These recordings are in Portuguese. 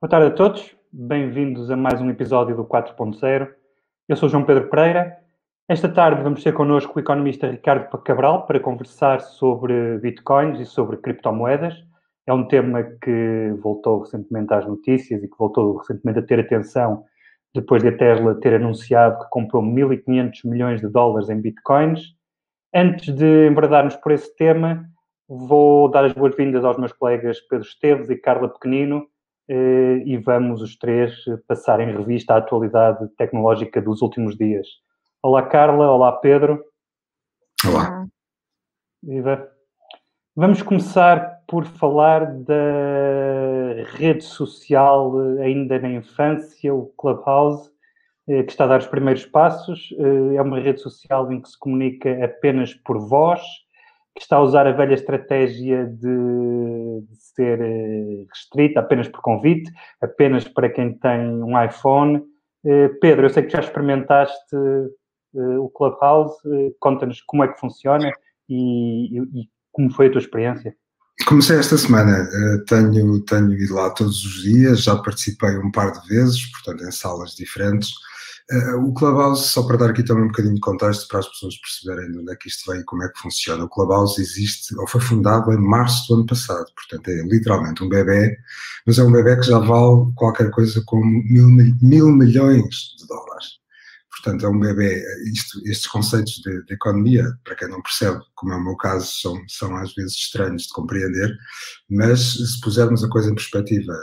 Boa tarde a todos, bem-vindos a mais um episódio do 4.0. Eu sou João Pedro Pereira. Esta tarde vamos ter connosco o economista Ricardo Cabral para conversar sobre bitcoins e sobre criptomoedas. É um tema que voltou recentemente às notícias e que voltou recentemente a ter atenção depois de a Tesla ter anunciado que comprou 1.500 milhões de dólares em bitcoins. Antes de embradarmos por esse tema, vou dar as boas-vindas aos meus colegas Pedro Esteves e Carla Pequenino e vamos os três passar em revista a atualidade tecnológica dos últimos dias. Olá, Carla. Olá, Pedro. Olá. Viva. Vamos começar por falar da rede social ainda na infância, o Clubhouse, eh, que está a dar os primeiros passos. Eh, é uma rede social em que se comunica apenas por voz que está a usar a velha estratégia de, de, ser eh, restrita apenas por convite, apenas para quem tem um iPhone. Eh, Pedro, eu sei que já experimentaste eh, o Clubhouse, conta-nos como é que funciona e, e, e, como foi a tua experiência. Comecei esta semana, tenho, tenho ido lá todos os dias, já participei um par de vezes, portanto em salas diferentes. Uh, o Clubhouse, só para dar aqui também um bocadinho de contexto para as pessoas perceberem de onde é que isto vem e como é que funciona. O Clubhouse existe, ou foi fundado em março do ano passado, portanto é literalmente um bebê, mas é um bebê que já vale qualquer coisa como mil, mil milhões de dólares. Portanto, é um bebê. Isto, estes conceitos de, de, economia, para quem não percebe, como é o meu caso, são, são às vezes estranhos de compreender, mas se pusermos a coisa em perspectiva,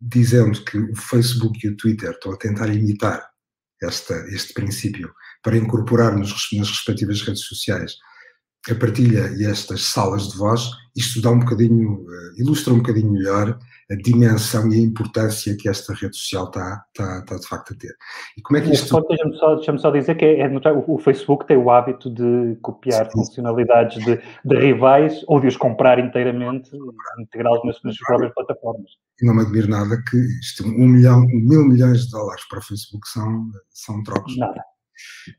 dizendo que o Facebook e o Twitter estão a tentar imitar esta, este princípio para incorporar nas respectivas redes sociais a partilha e estas salas de voz, isto dá um bocadinho, uh, ilustra um bocadinho melhor a dimensão e a importância que esta rede social está, está, está de facto a ter. E como é que isto... Deixa-me só, deixa só dizer que é, é, o Facebook tem o hábito de copiar Sim. funcionalidades de, de, rivais ou de os comprar inteiramente, integrá-los nas, nas próprias plataformas. E não me admiro nada que isto, um milhão, mil milhões de dólares para o Facebook são, são trocos. Nada.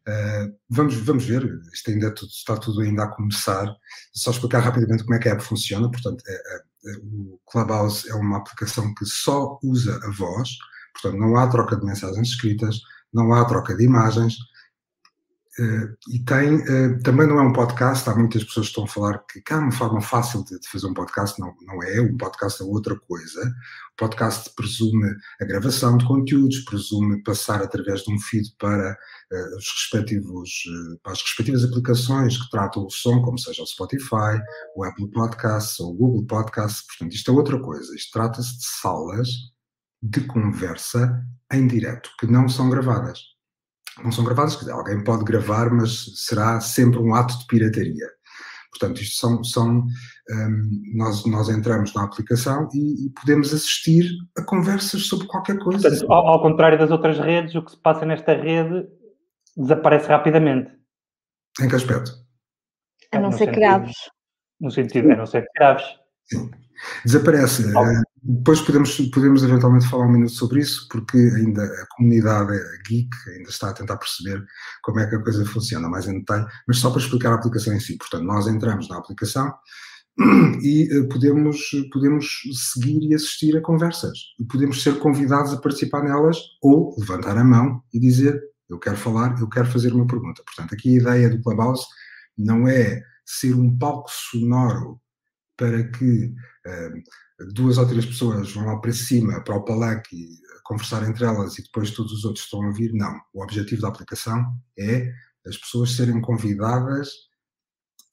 Uh, vamos, vamos ver, isto ainda tudo, está tudo ainda a começar. Só explicar rapidamente como é que a app funciona. Portanto, é, é, é, o Clubhouse é uma aplicação que só usa a voz, portanto, não há troca de mensagens escritas, não há troca de imagens, e tem, uh, também não é um podcast, há muitas pessoas que estão a falar que, que há uma forma fácil de, de, fazer um podcast, não, não é, um podcast é outra coisa. O podcast presume a gravação de conteúdos, presume passar através de um feed para, uh, os respectivos, para as respectivas aplicações que tratam o som, como seja o Spotify, o Apple Podcasts ou o Google Podcasts, portanto isto é outra coisa, isto trata-se de salas de conversa em direto, que não são gravadas não são gravadas, dizer, alguém pode gravar, mas será sempre um ato de pirataria. Portanto, isto são, são um, nós, nós entramos na aplicação e, e, podemos assistir a conversas sobre qualquer coisa. Portanto, ao, ao, contrário das outras redes, o que se passa nesta rede desaparece rapidamente. Em que aspecto? A não ser graves. No sentido, a não ser graves. Sim. Desaparece. Depois podemos, podemos eventualmente falar um minuto sobre isso, porque ainda a comunidade geek ainda está a tentar perceber como é que a coisa funciona mais em detalhe, mas só para explicar a aplicação em si. Portanto, nós entramos na aplicação e eh, podemos, podemos seguir e assistir a conversas. E podemos ser convidados a participar nelas ou levantar a mão e dizer eu quero falar, eu quero fazer uma pergunta. Portanto, aqui a ideia do Clubhouse não é ser um palco sonoro para que uh, duas ou três pessoas vão lá para cima, para o palanque, conversar entre elas e depois todos os outros estão a ouvir. Não. O objetivo da aplicação é as pessoas serem convidadas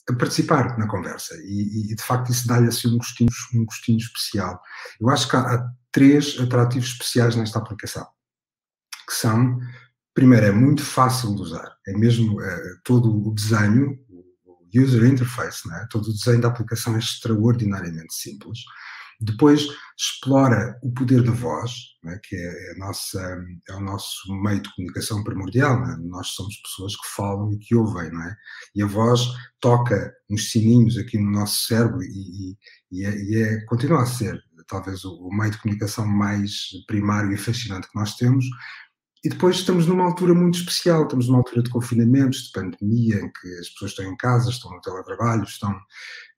a participar na conversa. E, e de facto, isso dá-lhe assim um gostinho, um gostinho especial. Eu acho que há, há três atrativos especiais nesta aplicação, que são, primeiro, é muito fácil de usar. É mesmo é, todo o desenho, o user interface, né? todo o desenho da aplicação é extraordinariamente simples. Depois explora o poder da voz, né, que é, nossa, é o nosso meio de comunicação primordial. Né? Nós somos pessoas que falam e que ouvem, não é? E a voz toca uns sininhos aqui no nosso cérebro e, e, é, e é, continua a ser talvez o, o meio de comunicação mais primário e fascinante que nós temos, e depois estamos numa altura muito especial, estamos numa altura de confinamentos, de pandemia, em que as pessoas estão em casa, estão no teletrabalho, estão.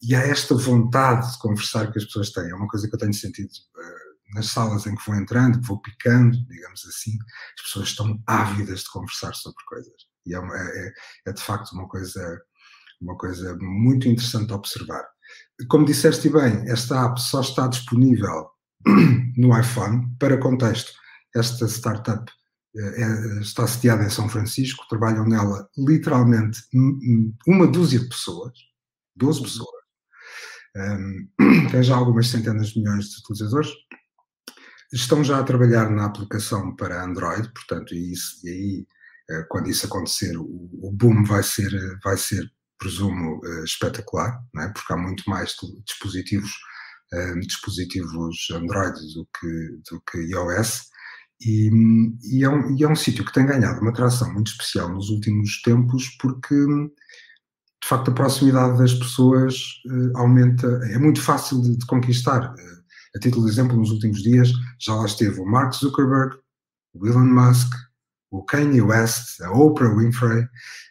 E há esta vontade de conversar que as pessoas têm. É uma coisa que eu tenho sentido uh, nas salas em que vou entrando, que vou picando, digamos assim, as pessoas estão ávidas de conversar sobre coisas. E é, uma, é, é de facto uma coisa, uma coisa muito interessante a observar. Como disseste bem, esta app só está disponível no iPhone. Para contexto, esta startup é, está sediada em São Francisco, trabalham nela literalmente uma dúzia de pessoas, 12 uhum. pessoas. Um, tem já algumas centenas de milhões de utilizadores. Estão já a trabalhar na aplicação para Android, portanto, e, isso, e aí, eh, quando isso acontecer, o, o, boom vai ser, vai ser presumo, eh, espetacular, é? porque há muito mais dispositivos, dispositivos Android do que, do que iOS. E, e, é um, e é um sítio que tem ganhado uma atração muito especial nos últimos tempos, porque de facto a proximidade das pessoas uh, aumenta, é muito fácil de, de conquistar. Uh, a título de exemplo, nos últimos dias já lá esteve o Mark Zuckerberg, o Elon Musk, o Kanye West, a Oprah Winfrey,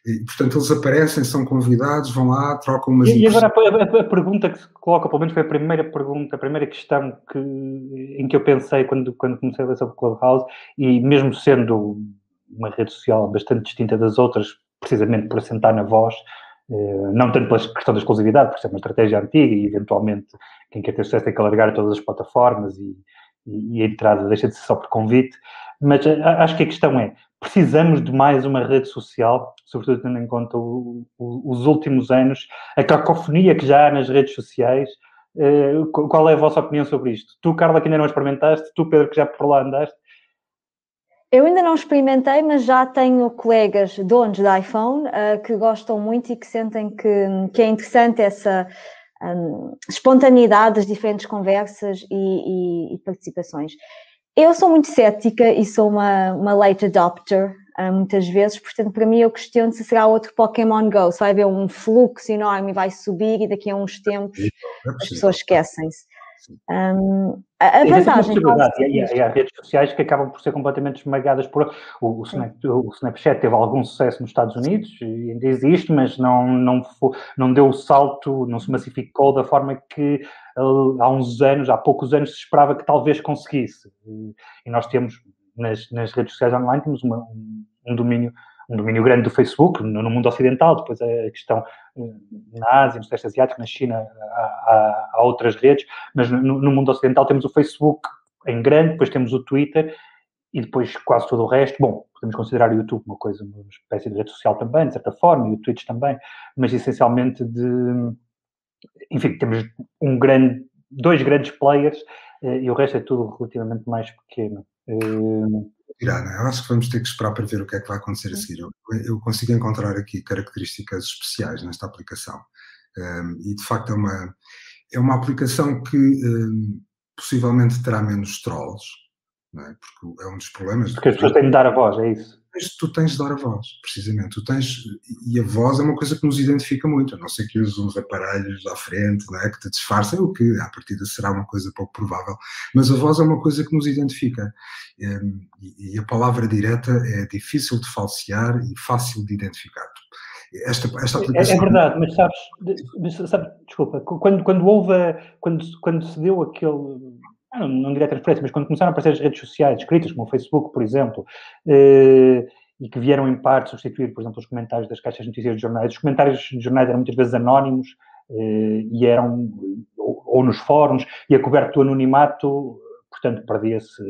e, portanto eles aparecem, são convidados, vão lá, trocam umas... E, e agora a, a, a, pergunta que se coloca, pelo menos foi a primeira pergunta, a primeira questão que, em que eu pensei quando, quando comecei a ler sobre o Clubhouse, e mesmo sendo uma rede social bastante distinta das outras, precisamente por assentar na voz, eh, não tanto pela questão da exclusividade, porque é uma estratégia antiga e eventualmente quem quer ter sucesso tem que alargar todas as plataformas e, e, e a entrada deixa de ser só por convite, mas eh, acho que a questão é, precisamos de mais uma rede social, sobretudo tendo em conta o, o, os últimos anos, a cacofonia que já há nas redes sociais. Uh, qual é a vossa opinião sobre isto? Tu, Carla, que ainda não experimentaste, tu, Pedro, que já por lá andaste. Eu ainda não experimentei, mas já tenho colegas donos de iPhone uh, que gostam muito e que sentem que, que é interessante essa um, espontaneidade das diferentes conversas e, e, e participações. Eu sou muito cética e sou uma, uma late adopter uh, muitas vezes, portanto, para mim eu questiono se será outro Pokémon Go, se vai haver um fluxo enorme e vai subir e daqui a uns tempos é as pessoas esquecem-se. Um, a vantagem. Quase... E, e, há redes sociais que acabam por ser completamente esmagadas por. O, o, Snap, o, Snapchat teve algum sucesso nos Estados Unidos, e ainda existe, mas não, não, foi, não deu o salto, não se massificou da forma que há uns anos, há poucos anos, se esperava que talvez conseguisse. E nós temos, nas, nas redes sociais online, temos uma, um, domínio um domínio grande do Facebook no, mundo ocidental, depois a questão eh, na Ásia, no Sudeste Asiático, na China, há, há, há outras redes, mas no, no, mundo ocidental temos o Facebook em grande, depois temos o Twitter e depois quase todo o resto. Bom, podemos considerar o YouTube uma coisa, uma espécie de rede social também, de certa forma, e o Twitch também, mas essencialmente de. Enfim, temos um grande, dois grandes players eh, e o resto é tudo relativamente mais pequeno. É? Eu acho que vamos ter que esperar para ver o que é que vai acontecer a seguir. Eu, eu consigo encontrar aqui características especiais nesta aplicação. Um, e de facto é uma, é uma aplicação que um, possivelmente terá menos trolls, é? porque é um dos problemas. Porque as pessoas têm de dar a voz, é isso tu tens de dar a voz, precisamente. Tu tens, e a voz é uma coisa que nos identifica muito, a não ser que uses uns aparelhos à frente, não é? que te disfarcem, o que à partida será uma coisa pouco provável. Mas a voz é uma coisa que nos identifica. Ehm, e a palavra direta é difícil de falsear e fácil de identificar. Esta, esta aplicação... é, é, verdade, mas sabes, mas, sabe, desculpa, quando, quando houve, quando, quando se deu aquele não, não direi transparência, mas quando começaram a aparecer as redes sociais escritas, como o Facebook, por exemplo, eh, e que vieram em parte substituir, por exemplo, os comentários das caixas de notícias de jornais, os comentários de jornais eram muitas vezes anónimos eh, e eram, ou, ou, nos fóruns, e a coberto do anonimato, portanto, perdia-se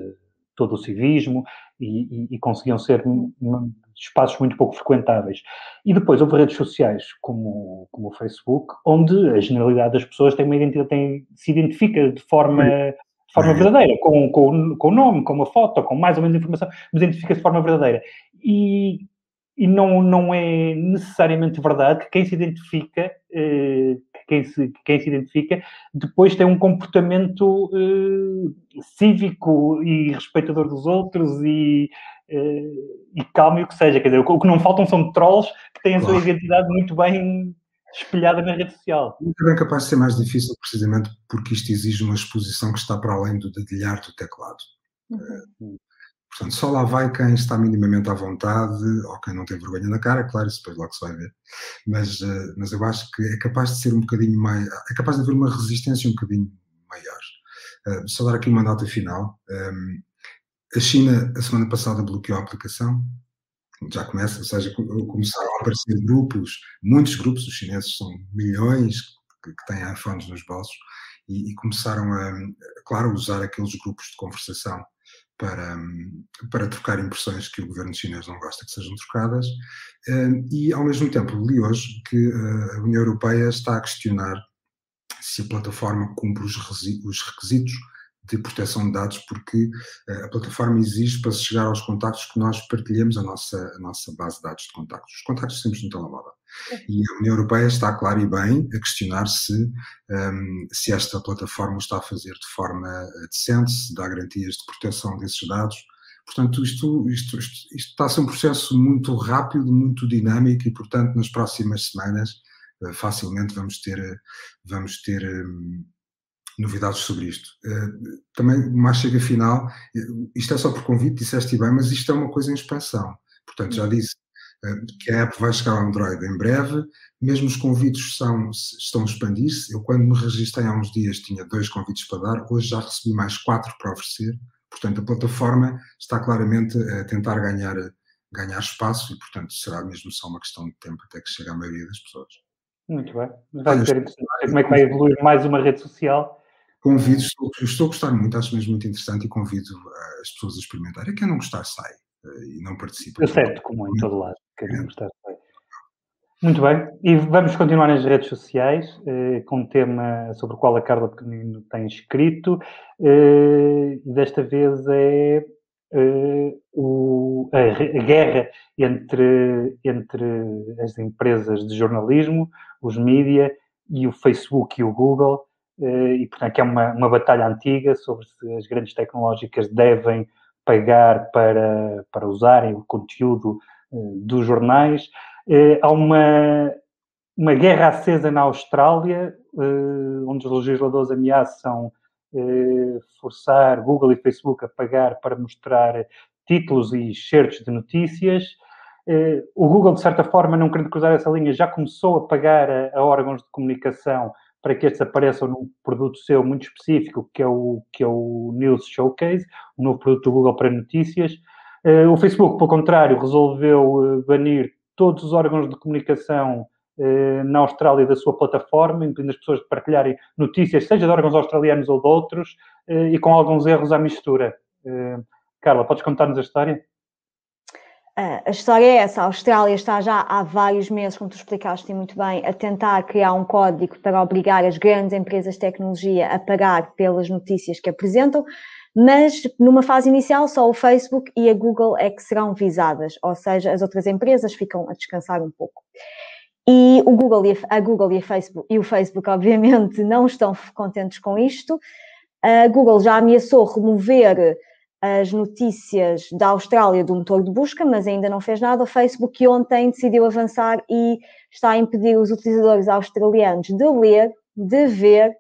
todo o civismo e, e, e conseguiam ser espaços muito pouco frequentáveis. E depois houve redes sociais como, como o Facebook, onde a generalidade das pessoas tem uma identidade, tem, se identifica de forma de forma verdadeira, com, com, com o nome, com uma foto, com mais ou menos informação, mas identifica-se de forma verdadeira. E, e não, não é necessariamente verdade que quem se identifica, eh, quem, se, quem se identifica, depois tem um comportamento eh, cívico e respeitador dos outros e, eh, e calmo e o que seja. Quer dizer, o que não faltam são trolls que têm a sua identidade muito bem espelhada na rede social. Muito bem capaz de ser mais difícil, precisamente porque isto exige uma exposição que está para além do dedilhar do teclado. Uhum. Portanto, só lá vai quem está minimamente à vontade ou quem não tem vergonha na cara, claro, isso depois logo se vai ver. Mas, eh, mas eu acho que é capaz de ser um bocadinho mais. É capaz de haver uma resistência um bocadinho maior. Uh, só dar aqui uma nota final. Um, a China, a semana passada, bloqueou a aplicação, já começa, ou seja, começaram a aparecer grupos, muitos grupos, os chineses são milhões que, que têm iPhones nos bolsos, e, e, começaram a, claro, usar aqueles grupos de conversação para, para trocar impressões que o governo chinês não gosta que sejam trocadas. Hum, e, ao mesmo tempo, li hoje que eh, a União Europeia está a questionar se a plataforma cumpre os requisitos de proteção de dados, porque uh, a plataforma exige para chegar aos contactos que nós partilhamos a nossa, a nossa base de dados de contactos, os contactos simples no telemóvel. E a União Europeia está, claro e bem, a questionar se, um, ehm, se esta plataforma está a fazer de forma eh, decente, se dá garantias de proteção desses dados. Portanto, isto, isto, isto, isto está a ser um processo muito rápido, muito dinâmico e, portanto, nas próximas semanas, uh, facilmente vamos ter, vamos ter um, novidades sobre isto. Uh, também, mais chega final, isto é só por convite, disseste bem, mas isto é uma coisa em expansão. Portanto, já disse uh, que a app vai chegar ao Android em breve, mesmo os convites são, estão a expandir-se. Eu, quando me registrei há uns dias, tinha dois convites para dar, hoje já recebi mais quatro para oferecer. Portanto, a plataforma está claramente a tentar ganhar, ganhar espaço e, portanto, será mesmo só uma questão de tempo até que chegue à maioria das pessoas. Muito bem. Vai ser interessante como é que vai evoluir mais uma rede social Convido, estou, estou a gostar muito, acho mesmo muito interessante e convido uh, as pessoas a experimentarem. Quem não gostar, sai uh, e não participa. É certo, como em todo lado. Quem não gostar, sai. Muito bem, e vamos continuar nas redes sociais eh, com um tema sobre o qual a Carla Pequenino tem escrito. Eh, desta vez é eh, o, a, a, guerra entre, entre as empresas de jornalismo, os mídia e o Facebook e o Google e, portanto, é uma, uma batalha antiga sobre se as grandes tecnológicas devem pagar para, para usarem o conteúdo eh, dos jornais. Eh, há uma, uma guerra acesa na Austrália, onde os legisladores ameaçam forçar Google e Facebook a pagar para mostrar títulos e certos de notícias. O Google, de certa forma, não querendo cruzar essa linha, já começou a pagar a órgãos de comunicação para que estes apareçam num produto seu muito específico, que é o, que é o News Showcase, o novo produto do Google para notícias. Uh, o Facebook, pelo contrário, resolveu uh, banir todos os órgãos de comunicação uh, na Austrália da sua plataforma, impedindo as pessoas de partilharem notícias, seja de órgãos australianos ou de outros, e com alguns erros à mistura. Carla, podes contar-nos a história? A história é essa, a Austrália está já há vários meses, como tu explicaste muito bem, a tentar criar um código para obrigar as grandes empresas de tecnologia a pagar pelas notícias que apresentam, mas numa fase inicial só o Facebook e a Google é que serão visadas, ou seja, as outras empresas ficam a descansar um pouco. E o Google e a, Google e, Facebook, e o Facebook, obviamente, não estão contentes com isto. A Google já ameaçou remover as notícias da Austrália do motor de busca, mas ainda não fez nada. O Facebook ontem decidiu avançar e está a impedir os utilizadores australianos de ler, de ver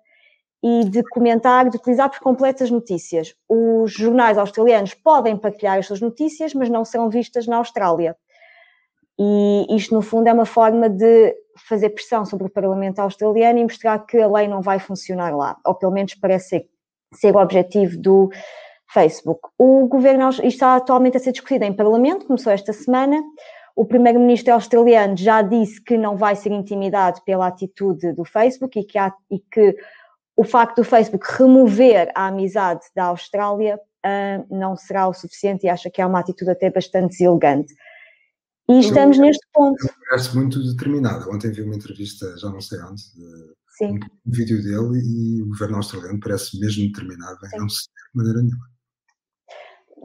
e de comentar, de utilizar por completo as notícias. Os jornais australianos podem partilhar as suas notícias, mas não serão vistas na Austrália. E isto, no fundo, é uma forma de fazer pressão sobre o Parlamento australiano e mostrar que a lei não vai funcionar lá, ou pelo menos parece ser, ser o objetivo do, Facebook. O governo está atualmente a ser discutido em Parlamento, começou esta semana. O primeiro-ministro australiano já disse que não vai ser intimidado pela atitude do Facebook e que, há, e que o facto do Facebook remover a amizade da Austrália uh, não será o suficiente e acha que é uma atitude até bastante deselegante. E estamos eu, neste ponto. Parece muito determinada. Ontem vi uma entrevista, já não sei onde, um, um vídeo dele e o governo australiano parece mesmo determinado em Sim. não ceder de maneira nenhuma.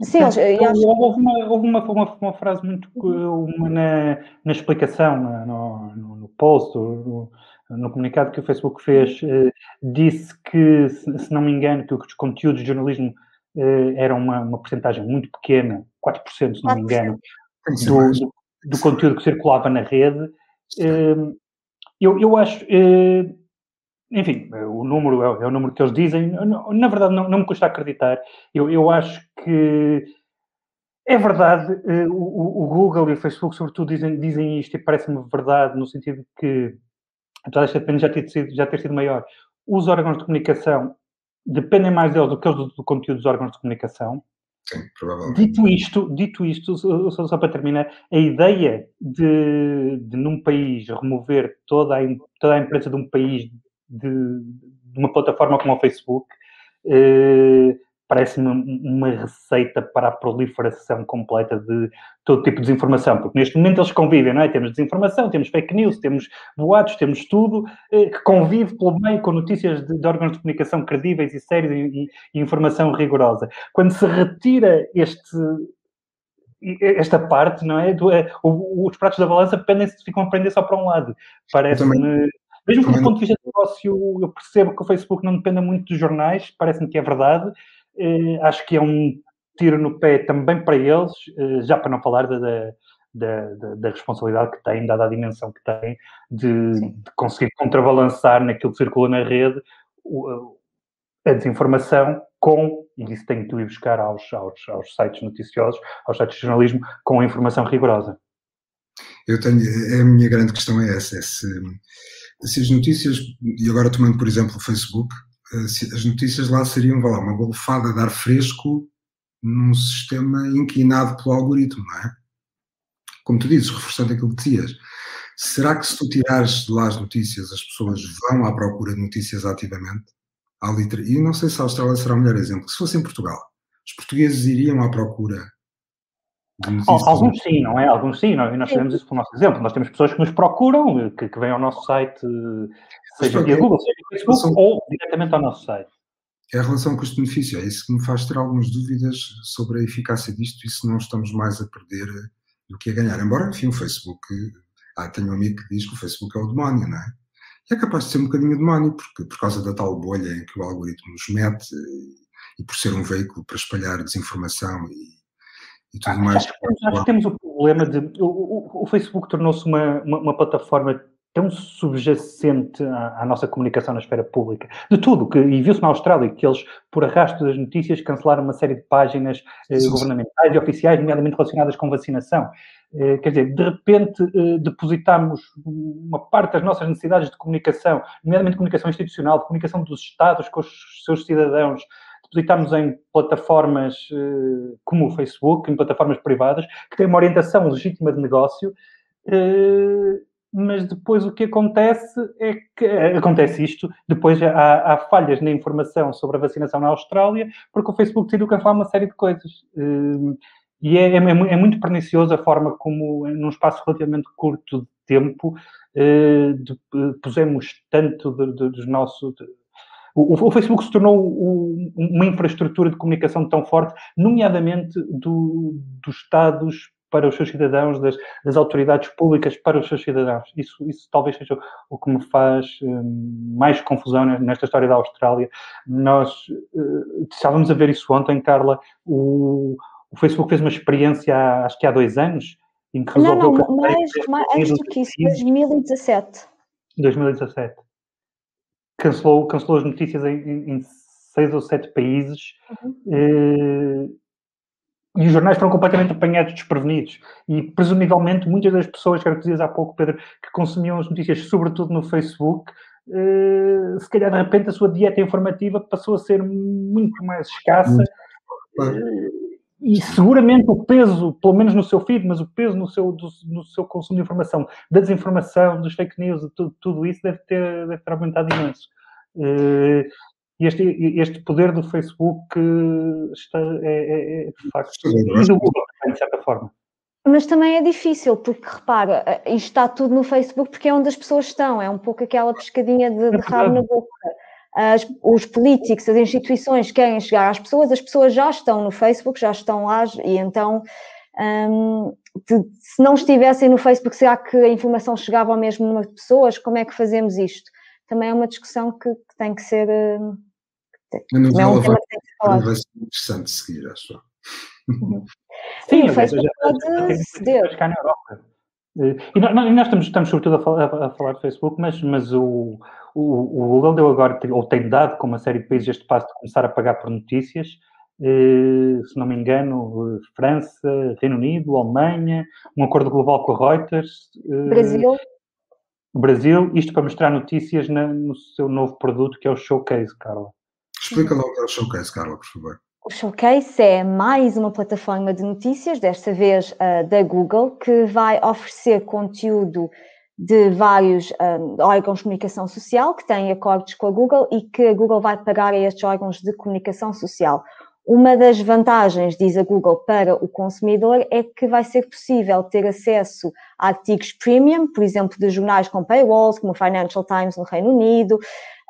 Sim, acho... houve, uma, houve uma, uma, uma, frase muito uma na, na explicação, no, no, no post, no, no, comunicado que o Facebook fez, eh, disse que, se, se, não me engano, que os conteúdos de jornalismo eh, eram uma, uma porcentagem muito pequena, 4%, se não me engano, do, do, do, conteúdo que circulava na rede. Eh, eu, eu acho, eh, enfim, o número é, é, o número que eles dizem. Na verdade, não, não me custa acreditar. Eu, eu acho que é verdade. Eh, o, o, Google e o Facebook, sobretudo, dizem, dizem isto e parece-me verdade no sentido de que, apesar desta depende já ter, sido, já ter sido maior, os órgãos de comunicação dependem mais deles do que eles do, do conteúdo dos órgãos de comunicação. Sim. Dito isto, dito isto só, só para terminar, a ideia de, de num país remover toda a, toda a imprensa de um país de, de uma plataforma como o Facebook eh, parece-me uma receita para a proliferação completa de todo tipo de desinformação, porque neste momento eles convivem, não é? Temos desinformação, temos fake news, temos boatos, temos tudo eh, que convive pelo meio com notícias de, de, órgãos de comunicação credíveis e sérios e, e, informação rigorosa. Quando se retira este esta parte, não é? Do, é os pratos da balança pendem ficam a prender só para um lado. Parece-me mesmo que do ponto de vista do negócio, eu percebo que o Facebook não dependa muito dos jornais, parece-me que é verdade. Uh, acho que é um tiro no pé também para eles, uh, já para não falar da, da, da, da, responsabilidade que têm, dada a dimensão que têm, de, de conseguir contrabalançar naquilo que circula na rede o, a desinformação com, e isso tenho que ir buscar aos, aos, aos sites noticiosos, aos sites de jornalismo, com a informação rigorosa. Eu tenho, a minha grande questão é essa, é se, se as notícias, e agora tomando por exemplo o Facebook, eh, as notícias lá seriam lá, uma golfada de ar fresco num sistema inclinado pelo algoritmo, não é? Como tu dizes, reforçando aquilo que dizias, será que se tu tirares de lá as notícias, as pessoas vão à procura de notícias ativamente? E não sei se a Austrália será o melhor exemplo. Se fosse em Portugal, os portugueses iriam à procura Alguns sim, não é? Alguns sim, nós, nós sabemos isso pelo nosso exemplo. Nós temos pessoas que nos procuram, que, que vêm ao nosso site, seja via Google, seja via Facebook, relação... ou diretamente ao nosso site. É a relação custo-benefício, é isso que me faz ter algumas dúvidas sobre a eficácia disto e se não estamos mais a perder do que a ganhar. Embora, enfim, o Facebook. Ah, tenho um amigo que diz que o Facebook é o demónio, não é? E é capaz de ser um bocadinho demónio, porque por causa da tal bolha em que o algoritmo nos mete e por ser um veículo para espalhar desinformação e e tudo ah, mais. Acho que, temos, acho que temos o problema de. O, o, o Facebook tornou-se uma, uma, uma, plataforma tão subjacente à, à, nossa comunicação na esfera pública, de tudo, que, e viu-se na Austrália que eles, por arrasto das notícias, cancelaram uma série de páginas eh, governamentais e oficiais, nomeadamente relacionadas com vacinação. Eh, quer dizer, de repente eh, depositamos uma parte das nossas necessidades de comunicação, nomeadamente comunicação institucional, de comunicação dos Estados com os seus cidadãos, depositarmos em plataformas uh, como o Facebook, em plataformas privadas, que têm uma orientação legítima de negócio, uh, mas depois o que acontece é que eh, acontece isto, depois há, há, falhas na informação sobre a vacinação na Austrália, porque o Facebook decidiu cancelar uma série de coisas. E é, é, é, muito pernicioso a forma como, num espaço relativamente curto de tempo, de, pusemos tanto dos nossos o, o, Facebook se tornou o, uma infraestrutura de comunicação tão forte, nomeadamente do, dos Estados para os seus cidadãos, das, das, autoridades públicas para os seus cidadãos. Isso, isso talvez seja o que me faz um, mais confusão nesta história da Austrália. Nós uh, estávamos a ver isso ontem, Carla. O, o Facebook fez uma experiência, há, acho que há dois anos, em que resolveu... Não, não, mais, mais do que isso, 2017. 2017 cancelou, cancelou as notícias em, em seis ou sete países uhum. Eh, e os jornais foram completamente apanhados desprevenidos. E, presumivelmente, muitas das pessoas, que dizias há pouco, Pedro, que consumiam as notícias, sobretudo no Facebook, eh, se calhar, de repente, a sua dieta informativa passou a ser muito mais escassa. Uhum e seguramente o peso, pelo menos no seu feed, mas o peso no seu, do, no seu consumo de informação, da desinformação, dos fake news, tudo, tudo isso deve ter, deve ter aumentado imenso. Uh, este, este poder do Facebook está, é, é, é de facto e do Google, de certa forma. Mas também é difícil, porque repara, eh, isto está tudo no Facebook porque é onde as pessoas estão, é um pouco aquela pescadinha de, de rabo na boca as, os políticos, as instituições querem chegar às pessoas, as pessoas já estão no Facebook, já estão lá, e então, um, de, se não estivessem no Facebook, será que a informação chegava ao mesmo número de pessoas? Como é que fazemos isto? Também é uma discussão que, que tem que ser. Uh, não é um tema que tem que ser falado. Vai ser interessante seguir, acho. Uhum. Sim, Sim, o Facebook pode ceder. Cá na Europa. E nós, nós estamos, estamos sobretudo a falar, a falar do Facebook, mas, mas o, o, o Google deu agora, ou tem dado com uma série de países este passo de começar a pagar por notícias, eh, se não me engano, França, Reino Unido, Alemanha, um acordo global com a Reuters. Eh, Brasil. Brasil, isto para mostrar notícias na, no seu novo produto que é o Showcase, Carla. Explica lá o que é o Showcase, Carla, por favor. O Showcase é mais uma plataforma de notícias, desta vez uh, da Google, que vai oferecer conteúdo de vários um, órgãos de comunicação social que têm acordos com a Google e que a Google vai pagar a estes órgãos de comunicação social. Uma das vantagens, diz a Google, para o consumidor é que vai ser possível ter acesso a artigos premium, por exemplo, de jornais com paywalls, como o Financial Times no Reino Unido,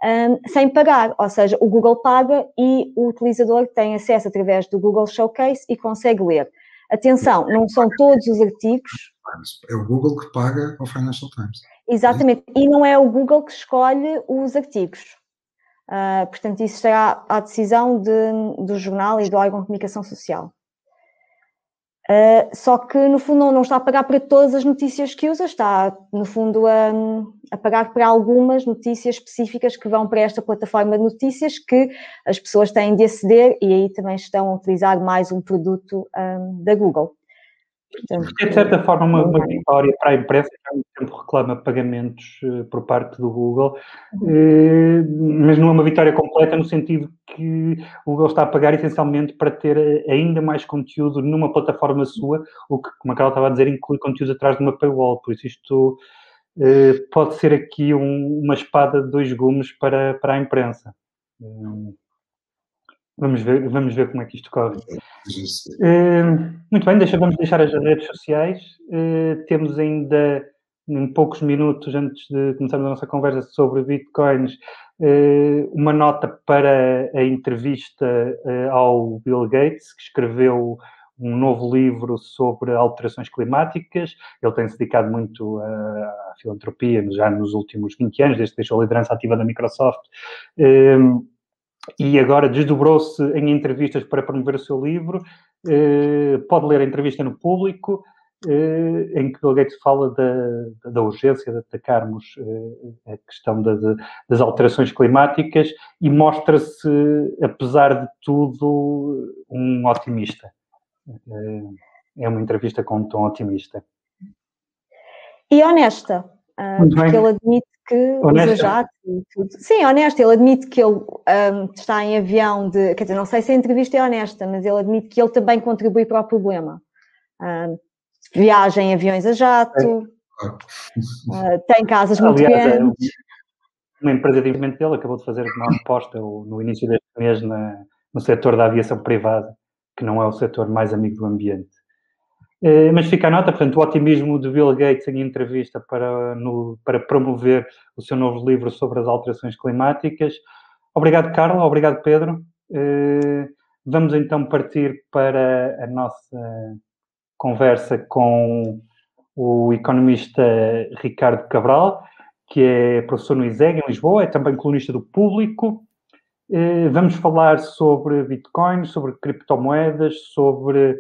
um, sem pagar. Ou seja, o Google paga e o utilizador tem acesso através do Google Showcase e consegue ler. Atenção, não são todos os artigos. É o Google que paga ao Financial Times. Exatamente, e não é o Google que escolhe os artigos. Uh, portanto, isso será a decisão de, do jornal e do órgão de comunicação social. Uh, só que, no fundo, não, não, está a pagar para todas as notícias que usa, está, no fundo, a, a, pagar para algumas notícias específicas que vão para esta plataforma de notícias que as pessoas têm de aceder e aí também estão a utilizar mais um produto um, ah, da Google. É de certa forma uma, uma, vitória para a imprensa que há muito tempo reclama pagamentos uh, por parte do Google, uh, mas não é uma vitória completa no sentido que o Google está a pagar essencialmente para ter eh, ainda mais conteúdo numa plataforma sua, o que, como a Carla estava a dizer, inclui conteúdo atrás de uma paywall, por isso isto uh, pode ser aqui um, uma espada de dois gumes para, para a imprensa. Vamos ver, vamos ver como é que isto corre. Uh, muito bem, deixa, vamos deixar as redes sociais. Uh, temos ainda em poucos minutos antes de começarmos a nossa conversa sobre bitcoins, uh, uma nota para a entrevista ao Bill Gates, que escreveu um novo livro sobre alterações climáticas. Ele tem se dedicado muito à filantropia já nos últimos 20 anos, desde que deixou a liderança ativa da Microsoft e agora desdobrou-se em entrevistas para promover o seu livro. Eh, pode ler a entrevista no público, eh, em que Bill Gates fala da, da urgência de atacarmos eh, a questão das, das alterações climáticas e mostra-se, apesar de tudo, um otimista. É uma entrevista com um tom otimista. E honesta, porque ele admite que usa jato e tudo. Sim, honesto, ele admite que ele um, está em avião de. Quer dizer, não sei se a entrevista é honesta, mas ele admite que ele também contribui para o problema. Um, viaja em aviões a jato, é. uh, tem casas muito Aliás, é grandes. Uma empresa de investimento dele acabou de fazer uma aposta no início deste mês na, no setor da aviação privada, que não é o setor mais amigo do ambiente. Eh, mas fica a nota, portanto, o otimismo de Bill Gates em entrevista para, no, para promover o seu novo livro sobre as alterações climáticas. Obrigado, Carla. Obrigado, Pedro. Eh, vamos então partir para a nossa conversa com o economista Ricardo Cabral, que é professor no ISEG, em Lisboa, é também colunista do Público. Eh, vamos falar sobre Bitcoin, sobre criptomoedas, sobre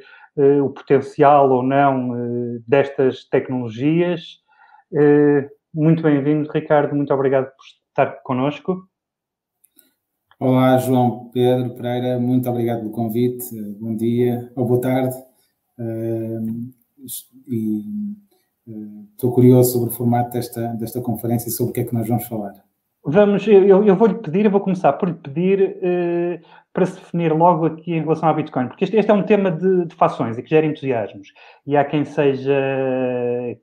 o potencial ou não uh, destas tecnologias. Uh, muito bem-vindo, Ricardo, muito obrigado por estar connosco. Olá, João Pedro Pereira, muito obrigado pelo convite, bom dia ou boa tarde. e estou curioso sobre o formato desta, desta conferência e sobre o que é que nós vamos falar. Vamos, eu, eu vou-lhe pedir, eu vou começar por lhe pedir uh, para se definir logo aqui em relação ao Bitcoin, porque este, este é um tema de, de fações e que gera entusiasmos. E há quem seja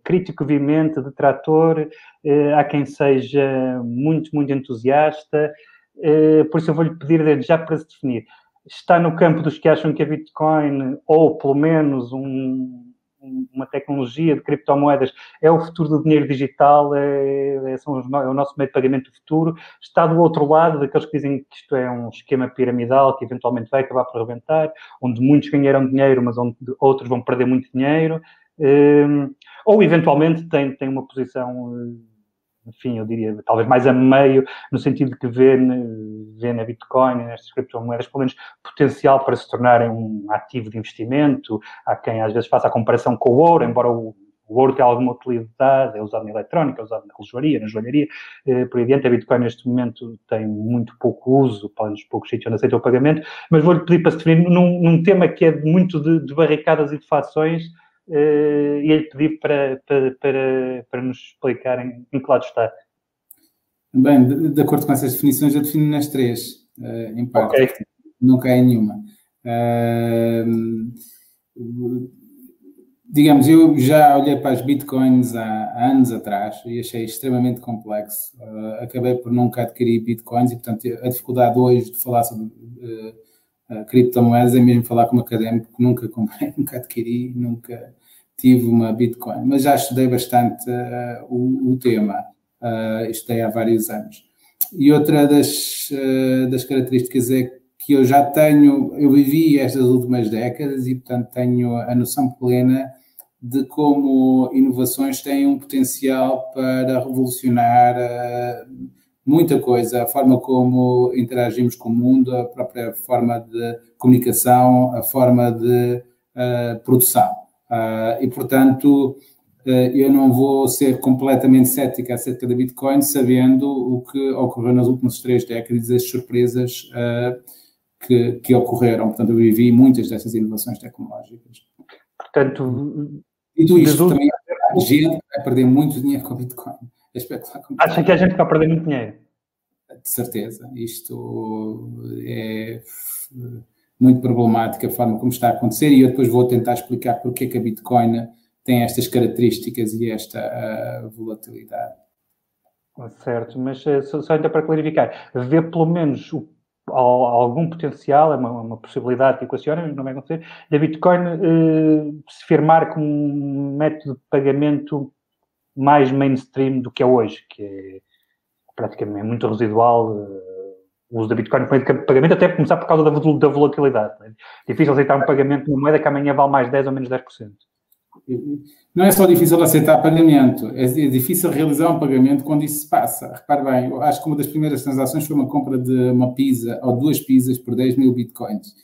crítico veemente, detrator, uh, há quem seja muito, muito entusiasta. Uh, por isso eu vou-lhe pedir já para se definir. Está no campo dos que acham que a Bitcoin, ou pelo menos um, uma tecnologia de criptomoedas é o futuro do dinheiro digital, é, é, são é o nosso meio de pagamento do futuro. Está do outro lado daqueles que dizem que isto é um esquema piramidal que eventualmente vai acabar por rebentar, onde muitos ganharam dinheiro, mas onde outros vão perder muito dinheiro. Um, ou eventualmente tem, tem uma posição enfim, eu diria, talvez mais a meio, no sentido de que vê, vê na Bitcoin, nestas criptomoedas, pelo menos potencial para se tornarem um ativo de investimento. Há quem às vezes faça a comparação com o ouro, embora o, o ouro tenha alguma utilidade, é usado na eletrónica, é usado na relojoaria, na joalharia, eh, por aí adiante. A Bitcoin neste momento tem muito pouco uso, para os poucos sítios onde aceita o pagamento, mas vou-lhe pedir para se definir num, num tema que é muito de, de barricadas e de fações, uh, e ele pedir para, para, para, para nos explicarem em que lado está. Bem, de, de, acordo com essas definições, eu defino nas três. uh, em parte. Okay. Não cai em nenhuma. Uh, digamos, eu já olhei para as bitcoins há, há anos atrás e achei extremamente complexo. Uh, acabei por nunca adquirir bitcoins e, portanto, a dificuldade hoje de falar sobre uh, criptomoedas é mesmo falar como académico, que nunca comprei, nunca adquiri, nunca tive uma bitcoin, mas já estudei bastante o, o, tema, estudei há vários anos. E outra das, das características é que eu já tenho, eu vivi estas últimas décadas e, portanto, tenho a noção plena de como inovações têm um potencial para revolucionar uh, muita coisa, a forma como interagimos com o mundo, a própria forma de comunicação, a forma de uh, produção. Uh, e, portanto, eu não vou ser completamente cética acerca da Bitcoin, sabendo o que ocorreu nas últimas três décadas, as surpresas que, que ocorreram. Portanto, eu vivi muitas dessas inovações tecnológicas. Portanto, Dito isto, também há gente que vai perder muito dinheiro com o Bitcoin. É Acha que a gente vai perder muito dinheiro? De certeza. Isto é muito problemático a forma como está a acontecer e eu depois vou tentar explicar porque é que a Bitcoin tem estas características e esta volatilidade. Certo, mas eh, só, só ainda para clarificar, vê pelo menos o algum potencial, é uma, uma, possibilidade que equaciona, não vai acontecer, da Bitcoin eh, se firmar como um método de pagamento mais mainstream do que é hoje, que é praticamente é muito residual eh, o uso da Bitcoin como pagamento, até começar por causa da, da volatilidade. É difícil aceitar um pagamento numa moeda que amanhã vale mais 10 ou menos 10%. Não é só difícil aceitar pagamento, é, é difícil realizar um pagamento quando isso se passa. Repare bem, eu acho que uma das primeiras transações foi uma compra de uma pizza ou duas pizzas por 10 mil bitcoins.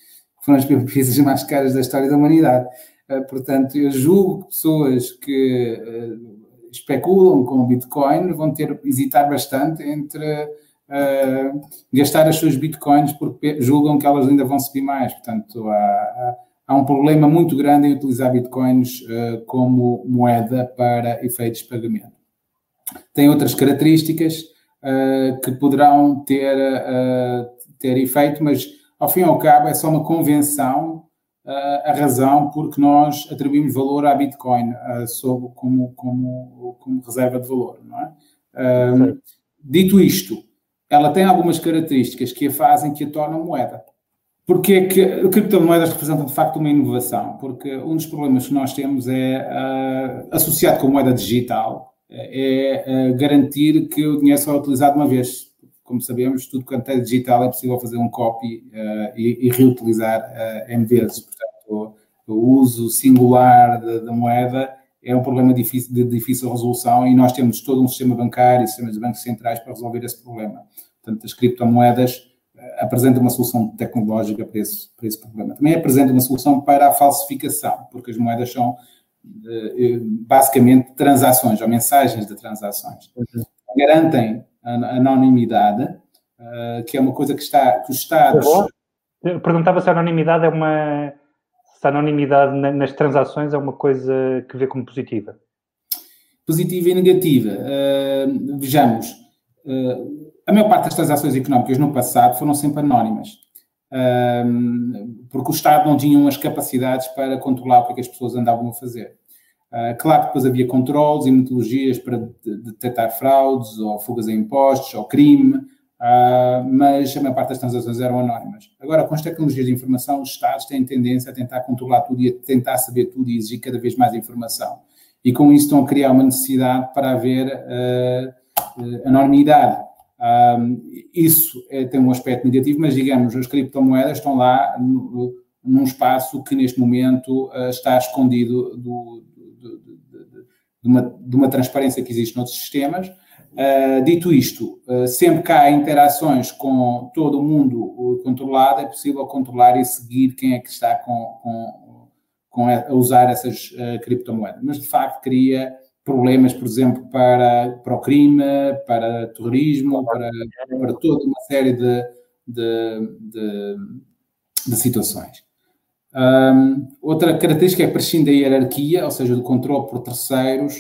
Foram as pizzas mais caras da história da humanidade. Eh, portanto, eu julgo que pessoas que eh, especulam com o Bitcoin vão ter hesitar bastante entre uh, gastar as suas Bitcoins porque julgam que elas ainda vão subir mais. Portanto, há, há há um problema muito grande em utilizar bitcoins uh, como moeda para efeitos de pagamento. Tem outras características uh, que poderão ter, uh, ter efeito, mas ao fim e ao cabo é só uma convenção a razão porque nós atribuímos valor à Bitcoin sob, como, como, como reserva de valor. Não é? dito isto, ela tem algumas características que a fazem que a tornam moeda. Porque é que criptomoedas representam de facto uma inovação? Porque um dos problemas que nós temos é, uh, associado com moeda digital, é uh, garantir que o dinheiro só é utilizado uma vez. Como sabemos, tudo quanto é digital é possível fazer um copy uh, e, reutilizar N vezes. Portanto, o uso singular da moeda é um problema difícil, de difícil resolução e nós temos todo um sistema bancário e sistemas de bancos centrais para resolver esse problema. Portanto, as criptomoedas apresenta uma solução tecnológica para esse, para esse problema. Também apresenta uma solução para a falsificação, porque as moedas são eh, basicamente transações ou mensagens de transações. Uhum. Garantem a anonimidade, eh, que é uma coisa que está que os Estados. Eu perguntava se a anonimidade é uma se a anonimidade nas transações é uma coisa que vê como positiva. Positiva e negativa. Vejamos. A maior parte das transações económicas no passado foram sempre anónimas, porque o Estado não tinha as capacidades para controlar o que, é que as pessoas andavam a fazer. Uh, claro que depois havia controles e metodologias para detectar fraudes, ou fugas a impostos, ou crime, uh, mas a maior parte das transações eram anónimas. Agora, com as tecnologias de informação, os Estados têm tendência a tentar controlar tudo e a tentar saber tudo e exigir cada vez mais informação. E com isso estão a criar uma necessidade para haver uh, anonimidade. Um, isso é, tem um aspecto negativo, mas digamos, as criptomoedas estão lá no, num espaço que neste momento uh, está escondido do, do, do, de, uma, de, uma, transparência que existe noutros sistemas. Uh, dito isto, uh, sempre que há interações com todo o mundo controlado, é possível controlar e seguir quem é que está com, com, com a, usar essas criptomoedas. Mas de facto cria problemas, por exemplo, para, para o crime, para terrorismo, para, para toda uma série de, de, de, de situações. Um, outra característica é prescindir da hierarquia, ou seja, do controle por terceiros,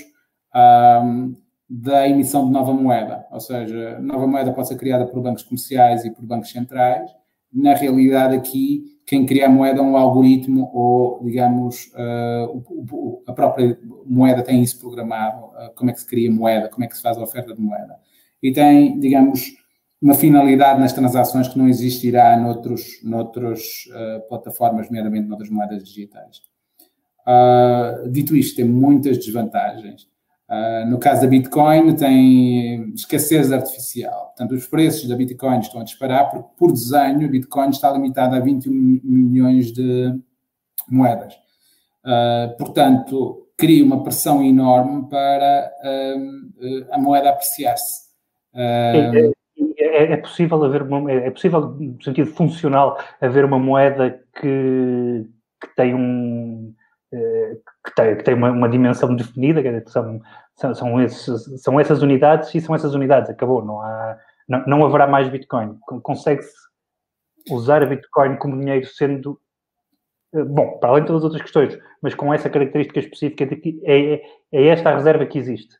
um, da emissão de nova moeda. Ou seja, nova moeda pode ser criada por bancos comerciais e por bancos centrais. Na realidade, aqui, quem cria a moeda é um algoritmo ou, digamos, uh, a própria moeda tem isso programado, uh, como é que se cria moeda, como é que se faz a oferta de moeda. E tem, digamos, uma finalidade nas transações que não existirá noutros, noutras uh, plataformas, nomeadamente noutras moedas digitais. Dito isto, tem muitas desvantagens. Uh, no caso da Bitcoin, tem escassez artificial. Portanto, os preços da Bitcoin estão a disparar porque, por desenho, a Bitcoin está limitada a 21 milhões de moedas. Uh, portanto, cria uma pressão enorme para a moeda apreciar-se. É, é, é, possível haver uma, é possível, no sentido funcional, haver uma moeda que, que tem um eh, que tem, que tem uma, uma dimensão definida, são, são, são, esses, são essas unidades e são essas unidades, acabou, não, há, não, não haverá mais Bitcoin. Consegue-se usar a Bitcoin como dinheiro sendo, eh, bom, para além de todas as outras questões, mas com essa característica específica de que é, é esta a reserva que existe.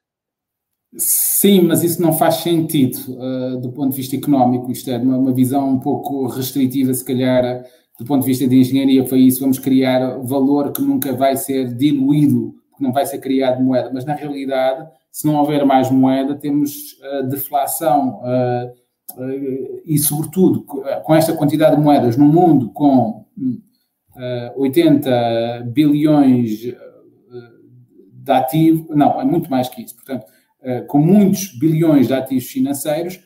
Sim, mas isso não faz sentido uh, do ponto de vista económico. Isto é uma, uma visão um pouco restritiva, se calhar, do ponto de vista de engenharia, foi isso. Vamos criar valor que nunca vai ser diluído, que não vai ser criado moeda. Mas, na realidade, se não houver mais moeda, temos uh, deflação. Uh, e, sobretudo, com esta quantidade de moedas no mundo, com 80 bilhões de ativos, não, é muito mais que isso. Portanto, com muitos bilhões de ativos financeiros,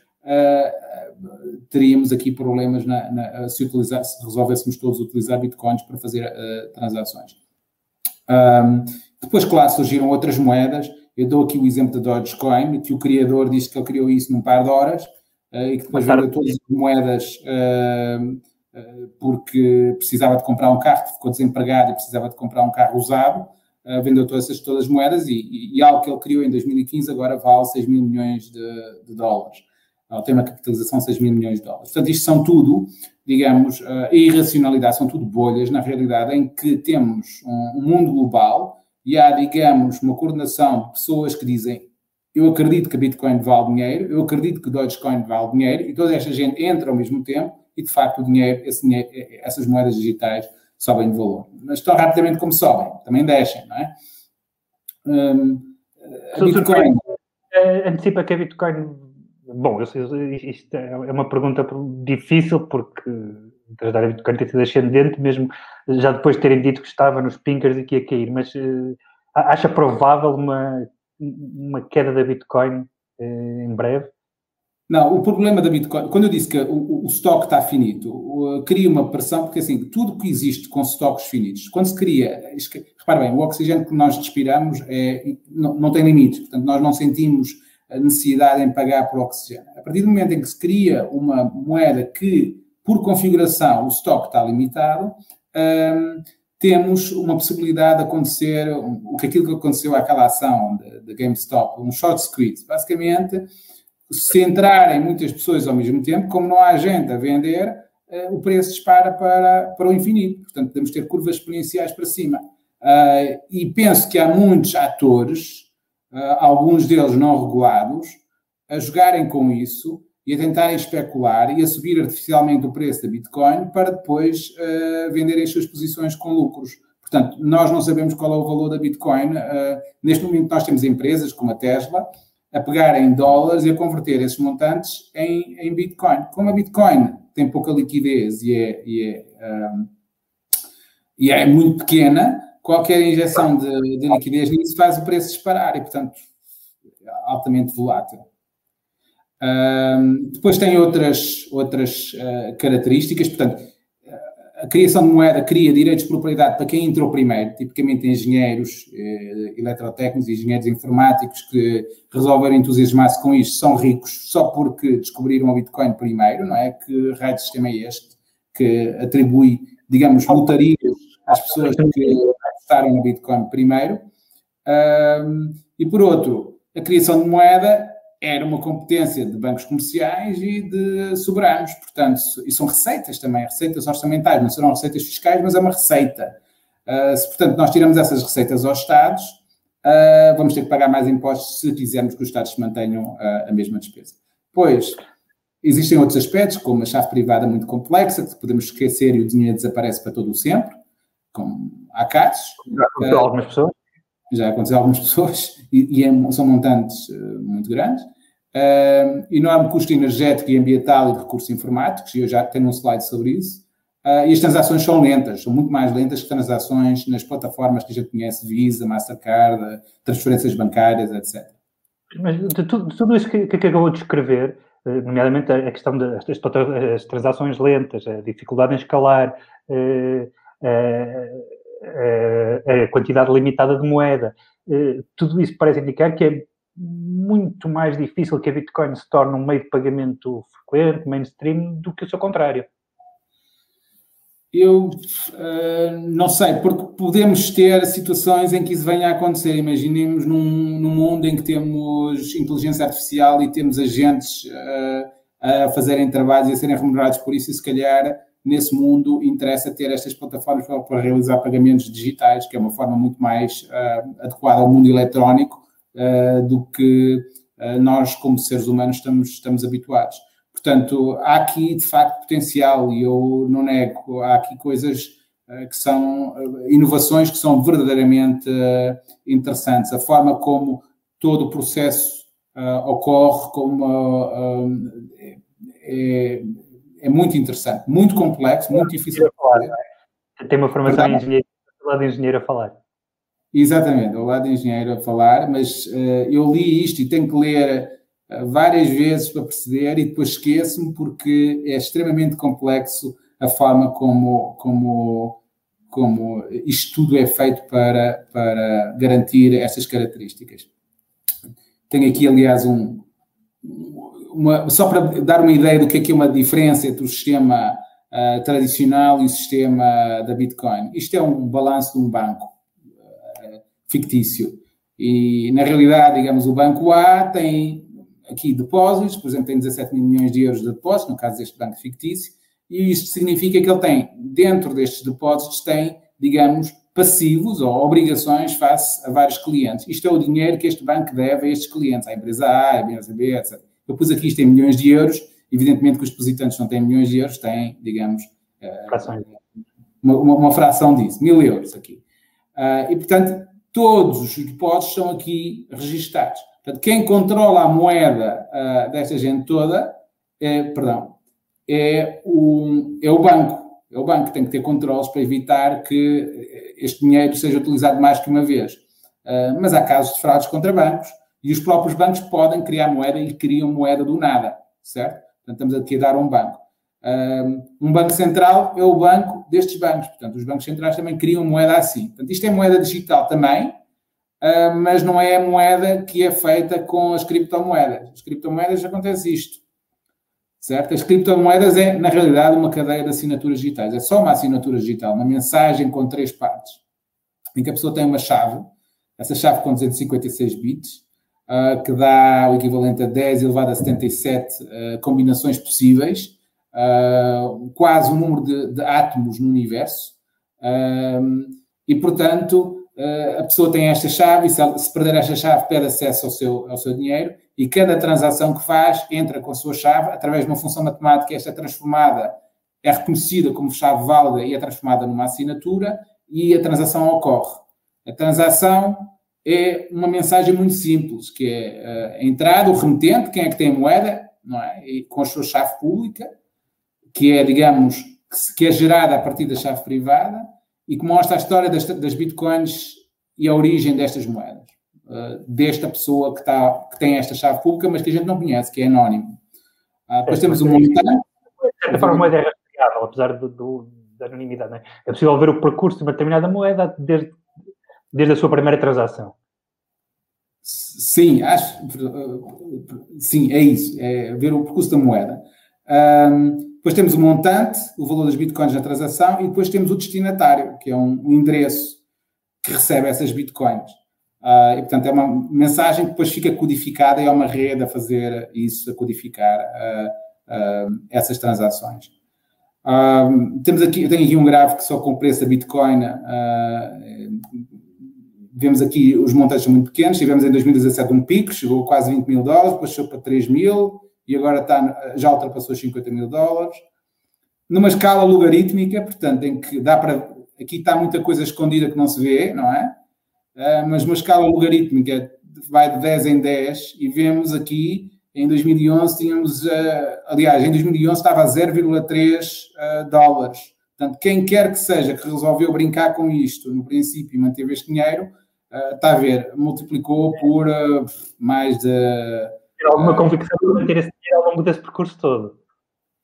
teríamos aqui problemas na, na, se, utilizar, se resolvêssemos todos utilizar bitcoins para fazer uh, transações. Um, depois, claro, surgiram outras moedas. Eu dou aqui o exemplo da Dogecoin, que o criador disse que ele criou isso num par de horas uh, e que depois vendeu todas as moedas uh, porque precisava de comprar um carro, ficou desempregado e precisava de comprar um carro usado uh, vendeu todas essas todas as moedas e, e, e, algo que ele criou em 2015 agora vale 6 mil milhões de, de dólares. Ele tem uma capitalização de 6 mil milhões de dólares. Portanto, isto são tudo, digamos, a irracionalidade, são tudo bolhas, na realidade, em que temos um, um mundo global e há, digamos, uma coordenação de pessoas que dizem eu acredito que a Bitcoin vale dinheiro, eu acredito que Dogecoin vale dinheiro, e toda esta gente entra ao mesmo tempo e, de facto, o dinheiro, dinheiro essas moedas digitais sobem de valor. Mas tão rapidamente como sobem, também descem, não é? Um, a Bitcoin... Eh, antecipa que a Bitcoin... Bom, isto é uma pergunta difícil porque a Bitcoin tem sido ascendente, mesmo já depois de terem dito que estava nos pinkers e que ia cair, mas uh, acha provável uma, uma queda da Bitcoin uh, em breve? Não, o problema da Bitcoin, quando eu disse que o, o estoque está finito, cria uma pressão, porque assim, tudo que existe com estoques finitos, quando se cria, repare bem, o oxigênio que nós respiramos é, não, não tem limites, portanto, nós não sentimos a necessidade em pagar por oxigênio. A partir do momento em que se cria uma moeda que, por configuração, o estoque está limitado, um, temos uma possibilidade de acontecer o que aquilo que aconteceu àquela ação da GameStop, um short squeeze. Basicamente, se entrarem muitas pessoas ao mesmo tempo, como não há gente a vender, uh, o preço dispara para, para o infinito. Portanto, podemos ter curvas exponenciais para cima. Uh, e penso que há muitos atores, alguns deles não regulados, a jogarem com isso e a tentarem especular e a subir artificialmente o preço da Bitcoin para depois uh, venderem as suas posições com lucros. Portanto, nós não sabemos qual é o valor da Bitcoin. neste momento, nós temos empresas como a Tesla, a pegar em dólares e a converter esses montantes em, em Bitcoin. Como a Bitcoin tem pouca liquidez e é, e é, um, e é muito pequena, qualquer injeção de, de, liquidez nisso faz o preço disparar e, portanto, é altamente volátil. Um, depois tem outras, outras uh, características, portanto, a criação de moeda cria direitos de propriedade para quem entrou primeiro, tipicamente engenheiros, eh, eletrotécnicos, engenheiros informáticos que resolveram entusiasmar-se com isto, são ricos só porque descobriram o Bitcoin primeiro, não é? Que raio de sistema é este que atribui, digamos, lotarias às pessoas que apostaram no Bitcoin primeiro? Um, e por outro, a criação de moeda era uma competência de bancos comerciais e de soberanos, portanto, e são receitas também, receitas orçamentais, não serão receitas fiscais, mas é uma receita. Uh, se, portanto, nós tiramos essas receitas aos Estados, uh, vamos ter que pagar mais impostos se quisermos que os Estados mantenham uh, a mesma despesa. Pois, existem outros aspectos, como a chave privada muito complexa, que podemos esquecer e o dinheiro desaparece para todo o sempre, como há casos. Já aconteceu uh, algumas pessoas. Já aconteceu a algumas pessoas, e, e é, são montantes muito grandes. Uh, enorme custo energético e ambiental e de recursos informáticos, e eu já tenho um slide sobre isso. Uh, e as transações são lentas, são muito mais lentas que transações nas plataformas que a gente conhece, Visa, Mastercard, transferências bancárias, etc. Mas de tudo, de tudo isso que, que acabou de escrever, eh, nomeadamente a questão das das transações lentas, a dificuldade em escalar, eh, a quantidade limitada de moeda, eh, tudo isso parece indicar que é muito mais difícil que a Bitcoin se torne um meio de pagamento frequente, mainstream, do que o seu contrário. Eu uh, não sei, porque podemos ter situações em que isso venha a acontecer. Imaginemos num, num mundo em que temos inteligência artificial e temos agentes uh, a fazerem trabalhos e a serem remunerados por isso, e se calhar nesse mundo interessa ter estas plataformas para, para realizar pagamentos digitais, que é uma forma muito mais uh, adequada ao mundo eletrónico do que nós, como seres humanos, estamos, estamos habituados. Portanto, há aqui de facto potencial e eu não nego, há aqui coisas uh, que são uh, inovações que são verdadeiramente uh, interessantes. A forma como todo o processo ocorre como, é, é, muito interessante, muito complexo, muito difícil. Falar, é? Tem uma formação em engenheiro, ao lado de engenheiro a falar. Exatamente, ao lado de engenheiro a falar, mas eu li isto e tenho que ler várias vezes para perceber e depois esqueço-me porque é extremamente complexo a forma como, como, como isto tudo é feito para, para garantir estas características. Tenho aqui, aliás, um, uma, só para dar uma ideia do que é que é uma diferença entre o sistema uh, tradicional e o sistema da Bitcoin. Isto é um balanço de um banco uh, fictício. E, na realidade, digamos, o banco A tem aqui depósitos, por exemplo, tem 17 mil milhões de euros de depósitos, no caso deste banco fictício, e isto significa que ele tem, dentro destes depósitos, tem, digamos, passivos ou obrigações face a vários clientes. Isto é o dinheiro que este banco deve a estes clientes, à empresa A, à empresa B, etc. Eu pus aqui isto em milhões de euros, evidentemente que os depositantes não têm milhões de euros, têm, digamos, eh, uma, uma, uma, fração disso, mil euros aqui. Uh, e, portanto, todos os depósitos são aqui registados. Portanto, quem controla a moeda uh, desta gente toda, é, perdão, é o, é o banco. É o banco que tem que ter controles para evitar que este dinheiro seja utilizado mais que uma vez. Mas há casos de fraudes contra bancos e os próprios bancos podem criar moeda e criam moeda do nada, certo? Portanto, estamos aqui a dar um banco. Um banco central é o banco destes bancos. Portanto, os bancos centrais também criam moeda assim. Portanto, isto é moeda digital também, mas não é a moeda que é feita com as criptomoedas. As criptomoedas acontece isto, certo? As criptomoedas é, na realidade, uma cadeia de assinaturas digitais. É só uma assinatura digital, uma mensagem com três partes, em que a pessoa tem uma chave, essa chave com 256 bits, Uh, que dá o equivalente a 10 elevado a 77 uh, combinações possíveis, uh, quase o número de, de átomos no universo. e, portanto, a pessoa tem esta chave e se perder esta chave pede acesso ao seu, ao seu dinheiro e cada transação que faz entra com a sua chave através de uma função matemática esta é transformada, é reconhecida como chave válida e é transformada numa assinatura e a transação ocorre. A transação é uma mensagem muito simples, que é a entrada, o remetente, quem é que tem a moeda, não é? E com a sua chave pública, que é, digamos, que é gerada a partir da chave privada, e que mostra a história das, das bitcoins e a origem destas moedas, uh, desta pessoa que, tá, que tem esta chave pública, mas que a gente não conhece, que é anónimo. Uh, depois é, temos o montante. De certa forma, a moeda é rastreável, apesar do, do, da anonimidade. É? é? possível ver o percurso de uma determinada moeda desde, desde a sua primeira transação. Sim, acho. Sim, é isso. É ver o percurso da moeda. Um, depois temos o montante, o valor das bitcoins na transação, e depois temos o destinatário, que é um, endereço que recebe essas bitcoins. Uh, e, portanto, é uma mensagem que depois fica codificada e é uma rede a fazer isso, a codificar uh, uh, essas transações. temos aqui, eu tenho aqui um gráfico só com preço da Bitcoin vemos aqui os montantes são muito pequenos. Tivemos em 2017 um pico, chegou a quase 20 mil dólares, depois chegou para 3 mil e agora está, já ultrapassou os 50 mil dólares. Numa escala logarítmica, portanto, em que dá para. Aqui está muita coisa escondida que não se vê, não é? Uh, mas uma escala logarítmica vai de 10 em 10 e vemos aqui em 2011 tínhamos, uh, aliás, em 2011 estava a 0,3 uh, dólares. Portanto, quem quer que seja que resolveu brincar com isto no princípio e manteve este dinheiro, está a ver, multiplicou por uh, mais de. Tem alguma uh, convicção de manter esse dinheiro ao longo desse percurso todo.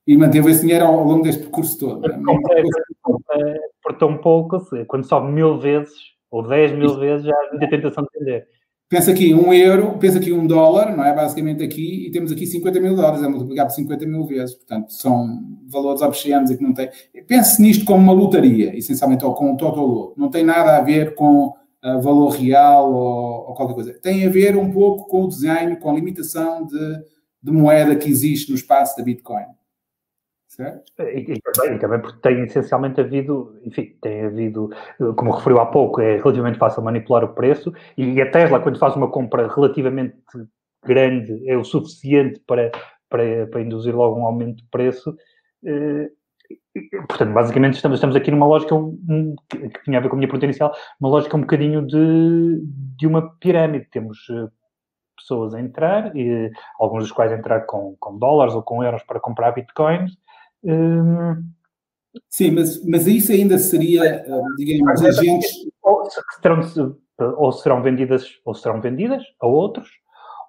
E manteve esse dinheiro ao longo deste percurso todo. É, por tão pouco, quando sobe mil vezes ou 10 mil vezes, já há tentação de vender. Pensa aqui um euro, pensa aqui um dólar, não é? Basicamente aqui, e temos aqui 50 mil dólares, é multiplicado por 50 mil vezes. Portanto, são valores obscenos e que não tem. Pense nisto como uma lotaria, essencialmente, ou com um total Não tem nada a ver com valor real ou, ou, qualquer coisa. Tem a ver um pouco com o desenho, com a limitação de, de moeda que existe no espaço da Bitcoin. Certo? E, e, também, e, também, porque tem essencialmente havido, enfim, tem havido, como referiu há pouco, é relativamente fácil manipular o preço e a Tesla, quando faz uma compra relativamente grande, é o suficiente para, para, para induzir logo um aumento de preço. Eh, portanto, basicamente estamos, estamos aqui numa lógica um, que, que tinha a ver com a minha pergunta inicial, uma lógica um bocadinho de, de uma pirâmide. Temos eh, pessoas a entrar, e, alguns dos quais entrar com, com dólares ou com euros para comprar bitcoins, Hum, Sim, mas, mas isso ainda seria, eh, digamos, agentes. Ou serão, ou serão vendidas, ou serão vendidas a outros,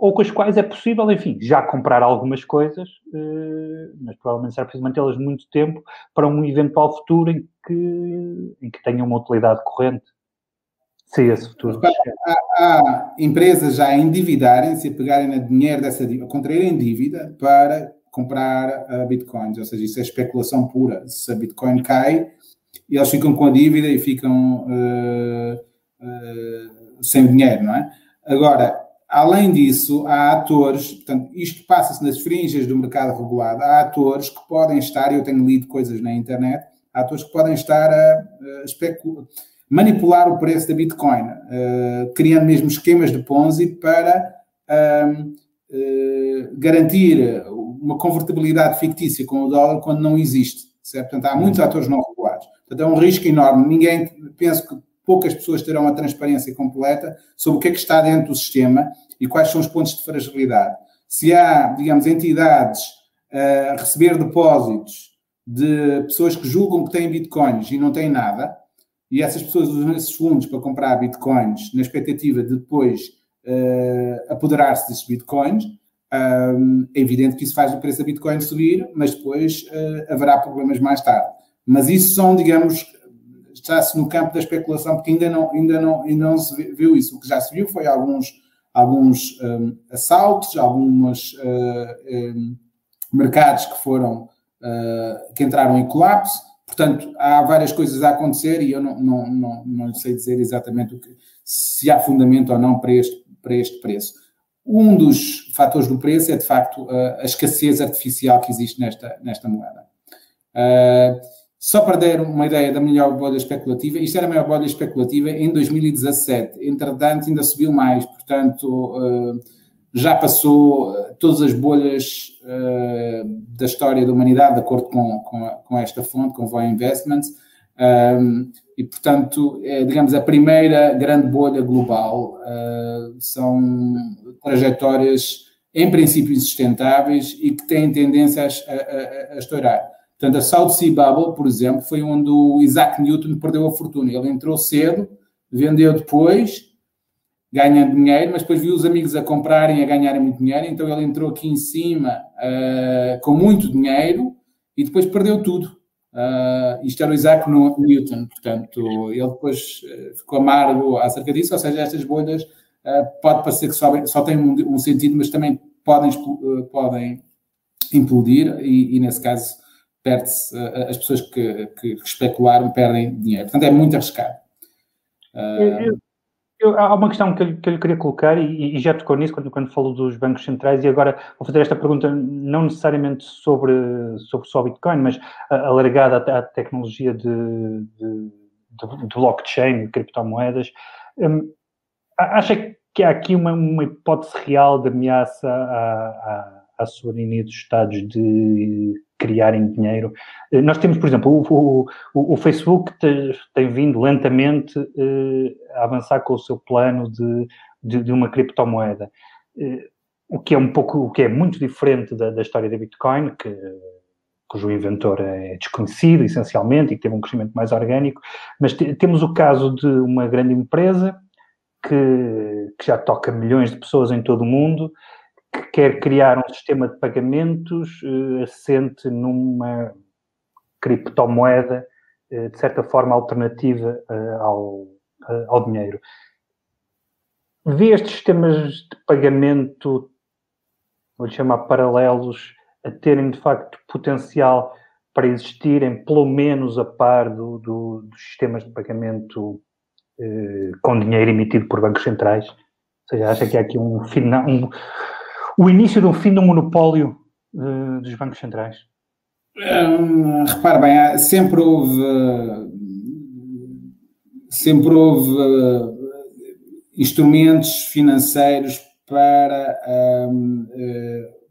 ou com as quais é possível, enfim, já comprar algumas coisas, eh, mas provavelmente será preciso mantê-las muito tempo para um eventual futuro em que, em que tenham uma utilidade corrente. Se esse futuro. Há, há empresas já a endividarem-se, a pegarem dinheiro dessa dívida, a contraírem dívida para comprar uh, bitcoins, ou seja, isso é especulação pura. Se a bitcoin cai, eles ficam com a dívida e ficam uh, uh, sem dinheiro, não é? Agora, além disso, há atores, portanto, isto passa-se nas fringes do mercado regulado, há atores que podem estar, eu tenho lido coisas na internet, há atores que podem estar a, a manipular o preço da Bitcoin, criando mesmo esquemas de Ponzi para garantir uma convertibilidade fictícia com o dólar quando não existe. Certo? Portanto, há muitos atores não regulados. Portanto, é um risco enorme. Ninguém, penso que poucas pessoas terão uma transparência completa sobre o que é que está dentro do sistema e quais são os pontos de fragilidade. Se há, digamos, entidades a receber depósitos de pessoas que julgam que têm bitcoins e não têm nada, e essas pessoas usam esses fundos para comprar bitcoins na expectativa de depois uh, apoderar-se desses bitcoins, um, é evidente que isso faz o preço da Bitcoin subir, mas depois uh, haverá problemas mais tarde. Mas isso são, digamos, está-se no campo da especulação, porque ainda não, ainda não, ainda não se viu isso. O que já se viu foi alguns, alguns um, assaltos, alguns uh, um, mercados que foram, uh, que entraram em colapso. Portanto, há várias coisas a acontecer e eu não, não, não, não sei dizer exatamente o que, se há fundamento ou não para este, para este preço. Um dos fatores do preço é, de facto, a, escassez artificial que existe nesta, nesta moeda. Uh, só para dar uma ideia da melhor bolha especulativa, isto era a maior bolha especulativa em 2017. Entretanto, ainda subiu mais, portanto, uh, já passou todas as bolhas uh, da história da humanidade, de acordo com, com, com esta fonte, com Voy Investments. E, portanto, é, digamos, a primeira grande bolha global. São trajetórias, em princípio, insustentáveis e que têm tendência a, a, a, estourar. Portanto, a South Sea Bubble, por exemplo, foi onde o Isaac Newton perdeu a fortuna. Ele entrou cedo, vendeu depois, ganhando dinheiro, mas depois viu os amigos a comprarem e a ganharem muito dinheiro, então ele entrou aqui em cima uh, com muito dinheiro e depois perdeu tudo. Uh, isto era o Isaac Newton, portanto, ele depois uh, ficou amargo acerca disso, ou seja, estas bolhas uh, pode parecer que só, só têm um, um, sentido, mas também podem, podem implodir e, e nesse caso perde-se, as pessoas que, que, especularam perdem dinheiro. Portanto, é muito arriscado. Eu, eu, há uma questão que eu, que eu queria colocar, e, e, já tocou nisso quando, quando falou dos bancos centrais, e agora vou fazer esta pergunta não necessariamente sobre, sobre só Bitcoin, mas alargada à, à tecnologia de, de, de, blockchain, de criptomoedas. Um, acha que há aqui uma, uma hipótese real de ameaça à, à, à soberania dos Estados de criarem dinheiro. Eh, nós temos, por exemplo, o, o, o Facebook te, tem vindo lentamente eh, a avançar com o seu plano de, de, de uma criptomoeda, eh, o que é um pouco, o que é muito diferente da, da história da Bitcoin, que, cujo inventor é desconhecido, essencialmente, e que teve um crescimento mais orgânico, mas temos o caso de uma grande empresa que, que já toca milhões de pessoas em todo o mundo, que quer criar um sistema de pagamentos uh, assente numa criptomoeda, uh, de certa forma alternativa uh, ao, ao dinheiro. Vê estes sistemas de pagamento, vou chamar paralelos, a terem de facto potencial para existirem pelo menos a par do, do, dos sistemas de pagamento com dinheiro emitido por bancos centrais? Ou seja, acha que há aqui um, um, o início do fim do monopólio uh, dos bancos centrais? Hum, repare bem, sempre houve sempre houve uh, instrumentos financeiros para um, uh,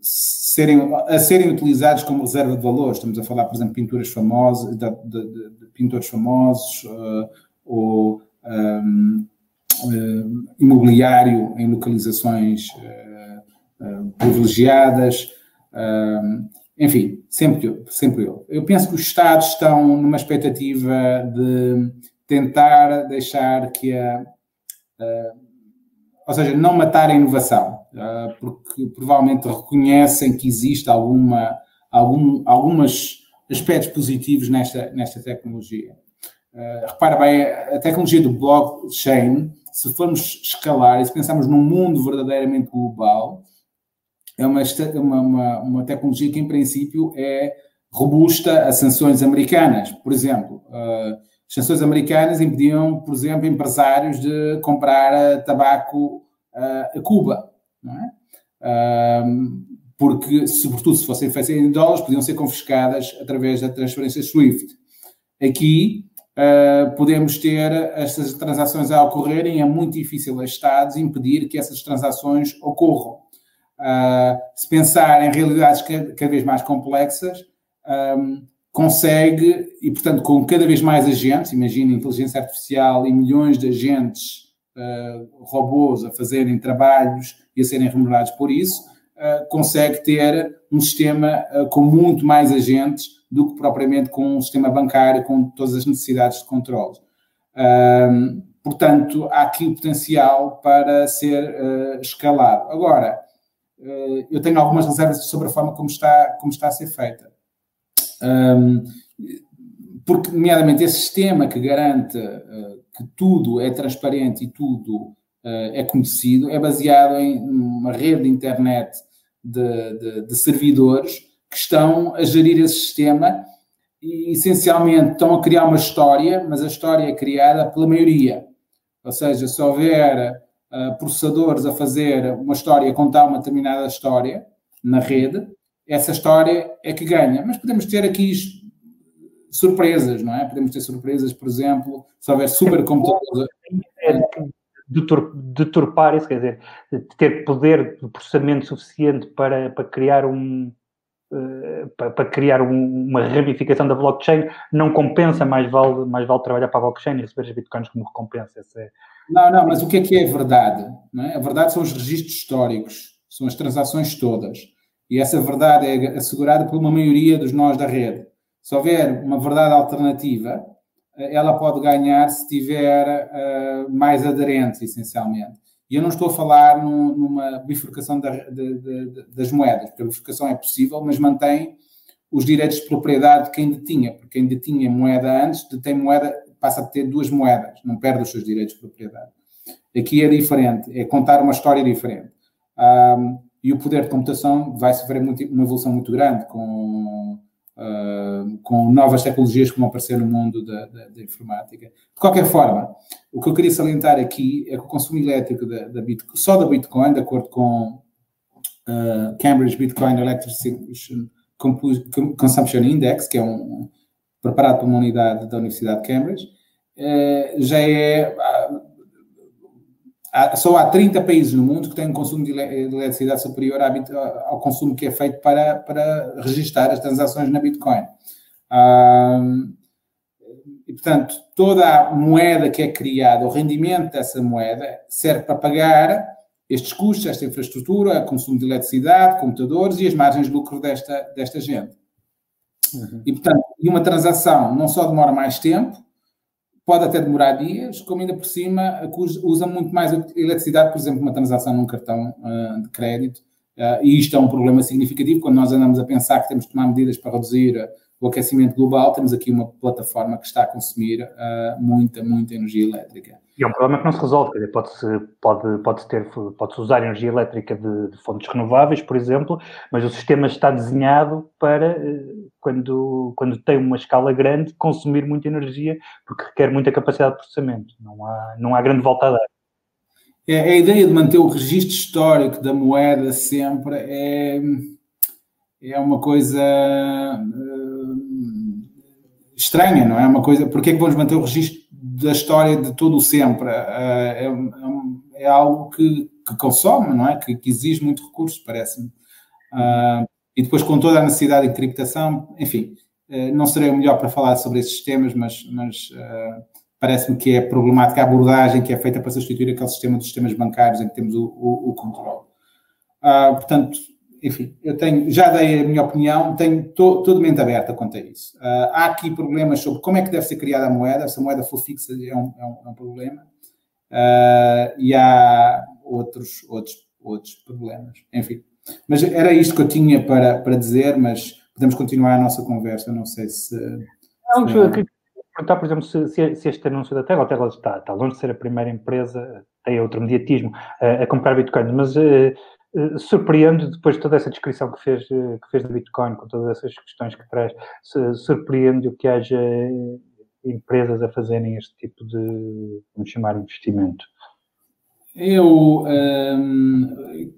serem, a serem utilizados como reserva de valor. Estamos a falar, por exemplo, pinturas famosas, de, de, de, de pintores famosos uh, ou um, uh, imobiliário em localizações privilegiadas, enfim, sempre eu, sempre eu. Eu penso que os Estados estão numa expectativa de tentar deixar que a, ou seja, não matar a inovação, porque provavelmente reconhecem que existe alguma, algum, algumas aspectos positivos nesta, nesta tecnologia. Uh, repara bem, a tecnologia do blockchain, se formos escalar e se pensarmos num mundo verdadeiramente global, é uma, uma, uma, tecnologia que, em princípio, é robusta a sanções americanas. Por exemplo, uh, as sanções americanas impediam, por exemplo, empresários de comprar tabaco uh, a Cuba, é? Uh, porque, sobretudo, se fossem feitas em dólares, podiam ser confiscadas através da transferência SWIFT. Aqui, Uh, podemos ter estas transações a ocorrerem, é muito difícil a Estados impedir que essas transações ocorram. Uh, se pensar em realidades cada, vez mais complexas, um, consegue, e portanto, com cada vez mais agentes, imagina inteligência artificial e milhões de agentes uh, robôs a fazerem trabalhos e a serem remunerados por isso, uh, consegue ter um sistema com muito mais agentes do que propriamente com um sistema bancário com todas as necessidades de controle. portanto, há aqui o potencial para ser escalado. Agora, eu tenho algumas reservas sobre a forma como está, como está a ser feita. Porque, nomeadamente, esse sistema que garante uh, que tudo é transparente e tudo uh, é conhecido é baseado em uma rede de internet de, de, de, servidores que estão a gerir esse sistema e, essencialmente, estão a criar uma história, mas a história é criada pela maioria. Ou seja, se houver processadores a fazer uma história, a contar uma determinada história na rede, essa história é que ganha. Mas podemos ter aqui surpresas, não é? Podemos ter surpresas, por exemplo, se houver supercomputadores. É, deturpar isso, quer dizer, ter poder de processamento suficiente para, para criar um, uh, para, criar um, uma ramificação da blockchain não compensa, mais vale, mais vale trabalhar para a blockchain e receber as bitcoins como recompensa. Essa é, não, não, mas o que é que é verdade? É? A verdade são os registros históricos, são as transações todas. E essa verdade é assegurada por uma maioria dos nós da rede. Se houver uma verdade alternativa, eh, ela pode ganhar se tiver uh, mais aderentes, essencialmente. E eu não estou a falar num, numa bifurcação da, de, de, das moedas, porque a bifurcação é possível, mas mantém os direitos de propriedade de quem detinha, porque quem detinha moeda antes detém moeda passa a ter duas moedas, não perde os seus direitos de propriedade. Aqui é diferente, é contar uma história diferente. Um, e o poder de computação vai sofrer muito, uma evolução muito grande com, uh, com novas tecnologias que vão aparecer no mundo da, da, da, informática. De qualquer forma, o que eu queria salientar aqui é que o consumo elétrico da, da Bitcoin, só da Bitcoin, de acordo com uh, Cambridge Bitcoin Electricity Consumption Index, que é um, preparado por uma unidade da Universidade de Cambridge, eh, já é só há 30 países no mundo que têm um consumo de eletricidade superior ao consumo que é feito para, para registrar as transações na Bitcoin. e, portanto, toda a moeda que é criada, o rendimento dessa moeda, serve para pagar estes custos, esta infraestrutura, consumo de eletricidade, computadores e as margens de lucro desta, desta gente. Uhum. E, portanto, e uma transação não só demora mais tempo, pode até demorar dias, como ainda por cima usa muito mais eletricidade, por exemplo, uma transação num cartão uh, de crédito. Uh, e isto é um problema significativo quando nós andamos a pensar que temos de tomar medidas para reduzir o aquecimento global, temos aqui uma plataforma que está a consumir muita, muita energia elétrica. E é um problema que não se resolve, quer dizer, pode-se pode, pode ter, pode usar energia elétrica de, de, fontes renováveis, por exemplo, mas o sistema está desenhado para, eh, quando, quando tem uma escala grande, consumir muita energia, porque requer muita capacidade de processamento. Não há, não há grande volta a dar. É, a ideia de manter o registro histórico da moeda sempre é, é uma coisa uh, estranha, não é? Uma coisa, porque é que vamos manter o registro da história de todo o sempre. É, é, é algo que, que, consome, não é? Que, que exige muito recurso, parece-me. Uh, e depois, com toda a necessidade de encriptação, enfim, uh, não serei o melhor para falar sobre esses temas, mas, mas uh, parece-me que é problemática a abordagem que é feita para substituir aquele sistema dos sistemas bancários em que temos o, o, o controle. portanto, enfim, eu tenho, já dei a minha opinião, tenho to, toda mente aberta quanto a isso. Uh, há aqui problemas sobre como é que deve ser criada a moeda, se a moeda for fixa é um, é um, é um problema, uh, e há outros, outros, outros problemas. Enfim, mas era isto que eu tinha para, para dizer, mas podemos continuar a nossa conversa, não sei se... Não, se... queria perguntar, por exemplo, se, se, este anúncio da Terra, a Terra está, está longe de ser a primeira empresa, tem outro mediatismo, a, a comprar Bitcoin, mas... Uh, eh, surpreende, depois de toda essa descrição que fez, eh, que fez da Bitcoin, com todas essas questões que traz, surpreende o que haja eh, empresas a fazerem este tipo de, vamos chamar, investimento? Eu, hum,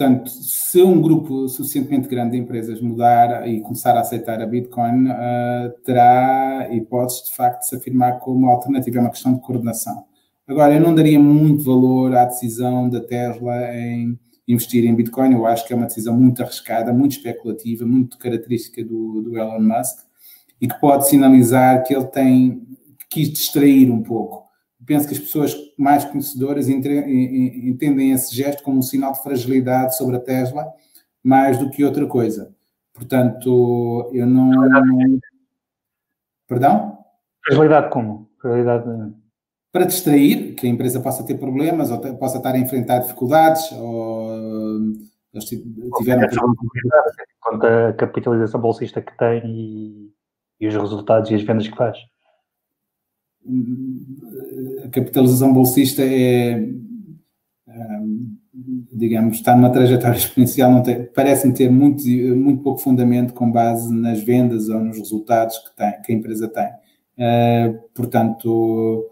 portanto, se um grupo suficientemente grande de empresas mudar e começar a aceitar a Bitcoin, uh, terá hipóteses de facto de se afirmar como alternativa, é uma questão de coordenação. Agora, eu não daria muito valor à decisão da Tesla em investir em Bitcoin. Eu acho que é uma decisão muito arriscada, muito especulativa, muito característica do, do Elon Musk e que pode sinalizar que ele tem quis distrair um pouco. Penso que as pessoas mais conhecedoras entendem esse gesto como um sinal de fragilidade sobre a Tesla mais do que outra coisa. Portanto, eu não. Perdão? Fragilidade como? Fragilidade para distrair, que a empresa possa ter problemas ou possa estar a enfrentar dificuldades ou eles tiveram... Quanto a capitalização bolsista que tem e, e os resultados e as vendas que faz. A capitalização bolsista é, digamos, está numa trajetória exponencial, parece-me ter muito, muito pouco fundamento com base nas vendas ou nos resultados que, tem, que a empresa tem. Uh, portanto,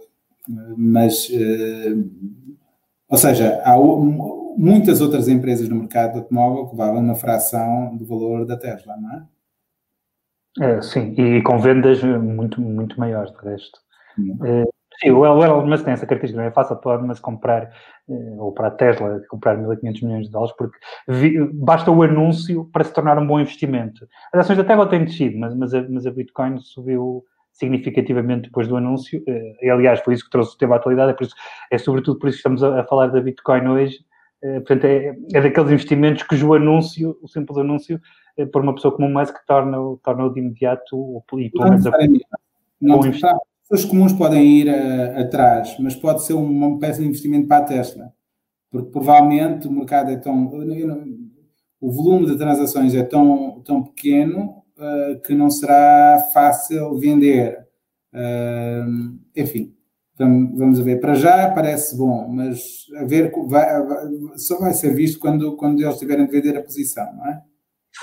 mas, eh, ou seja, há muitas outras empresas no mercado automóvel que valem uma fração do valor da Tesla, não é? é sim, e com vendas muito, muito maiores, de resto. É, sim, o Elon Musk tem essa característica, não é fácil para o Elon Musk comprar, eh, ou para a Tesla, comprar 1.500 milhões de dólares, porque vi, basta o anúncio para se tornar um bom investimento. As ações da Tesla têm descido, mas, mas, a, mas a Bitcoin subiu significativamente depois do anúncio. Eh, e, aliás, foi isso que trouxe o tema à atualidade, é, por isso, é sobretudo por isso que estamos a, a falar da Bitcoin hoje. Eh, portanto, é, é, daqueles investimentos cujo anúncio, o simples anúncio, é, por uma pessoa como o Musk, torna-o torna de imediato e pelo menos a, não, Pessoas comuns podem ir a, atrás, mas pode ser uma peça de investimento para a Tesla, porque provavelmente o mercado é tão. O volume de transações é tão, tão pequeno uh, que não será fácil vender. Uh, enfim, vamos, ver. Para já parece bom, mas a ver, vai, só vai ser visto quando, quando eles tiverem de vender a posição, não é?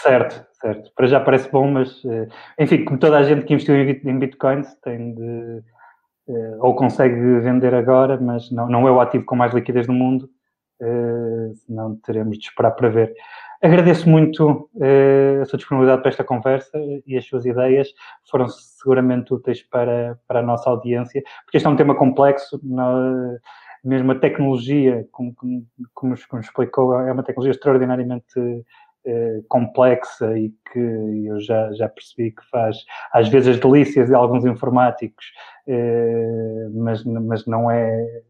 Certo, certo. Para já parece bom, mas eh, enfim, como toda a gente que investiu em bitcoins tem de ou consegue vender agora, mas não, não é o ativo com mais liquidez do mundo, senão teremos de esperar para ver. Agradeço muito a sua disponibilidade para esta conversa e as suas ideias foram seguramente úteis para, para a nossa audiência, porque este é um tema complexo, não, mesmo a tecnologia, como, como, como, explicou, é uma tecnologia extraordinariamente uh, complexa e que eu já, já percebi que faz, às vezes, as delícias de alguns informáticos, uh, mas, mas não é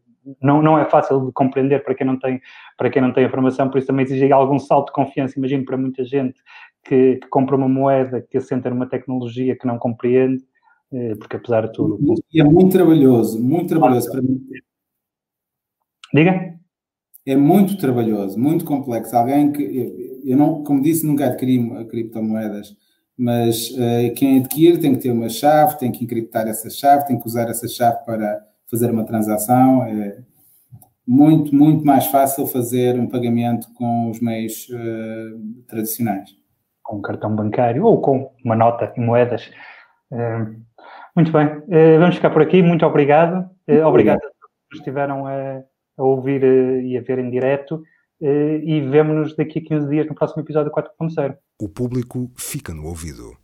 não, não é fácil de compreender para quem não tem para quem não tem informação, por isso também exige algum salto de confiança, imagino para muita gente que, que compra uma moeda que assenta numa tecnologia que não compreende, porque apesar de tudo... E é muito trabalhoso, muito trabalhoso para mim Diga? É muito trabalhoso, muito complexo. Alguém que, eu não, como disse, nunca adquiri criptomoedas, mas uh, quem adquire tem que ter uma chave, tem que encriptar essa chave, tem que usar essa chave para fazer uma transação. É muito, muito mais fácil fazer um pagamento com os meios uh, tradicionais. Com um cartão bancário ou com uma nota em moedas. Uh, muito bem, vamos ficar por aqui. Muito obrigado. obrigado a todos que estiveram a a ouvir e a ver em direto. Uh, e vemo-nos daqui a 15 dias no próximo episódio 4.0. O público fica no ouvido.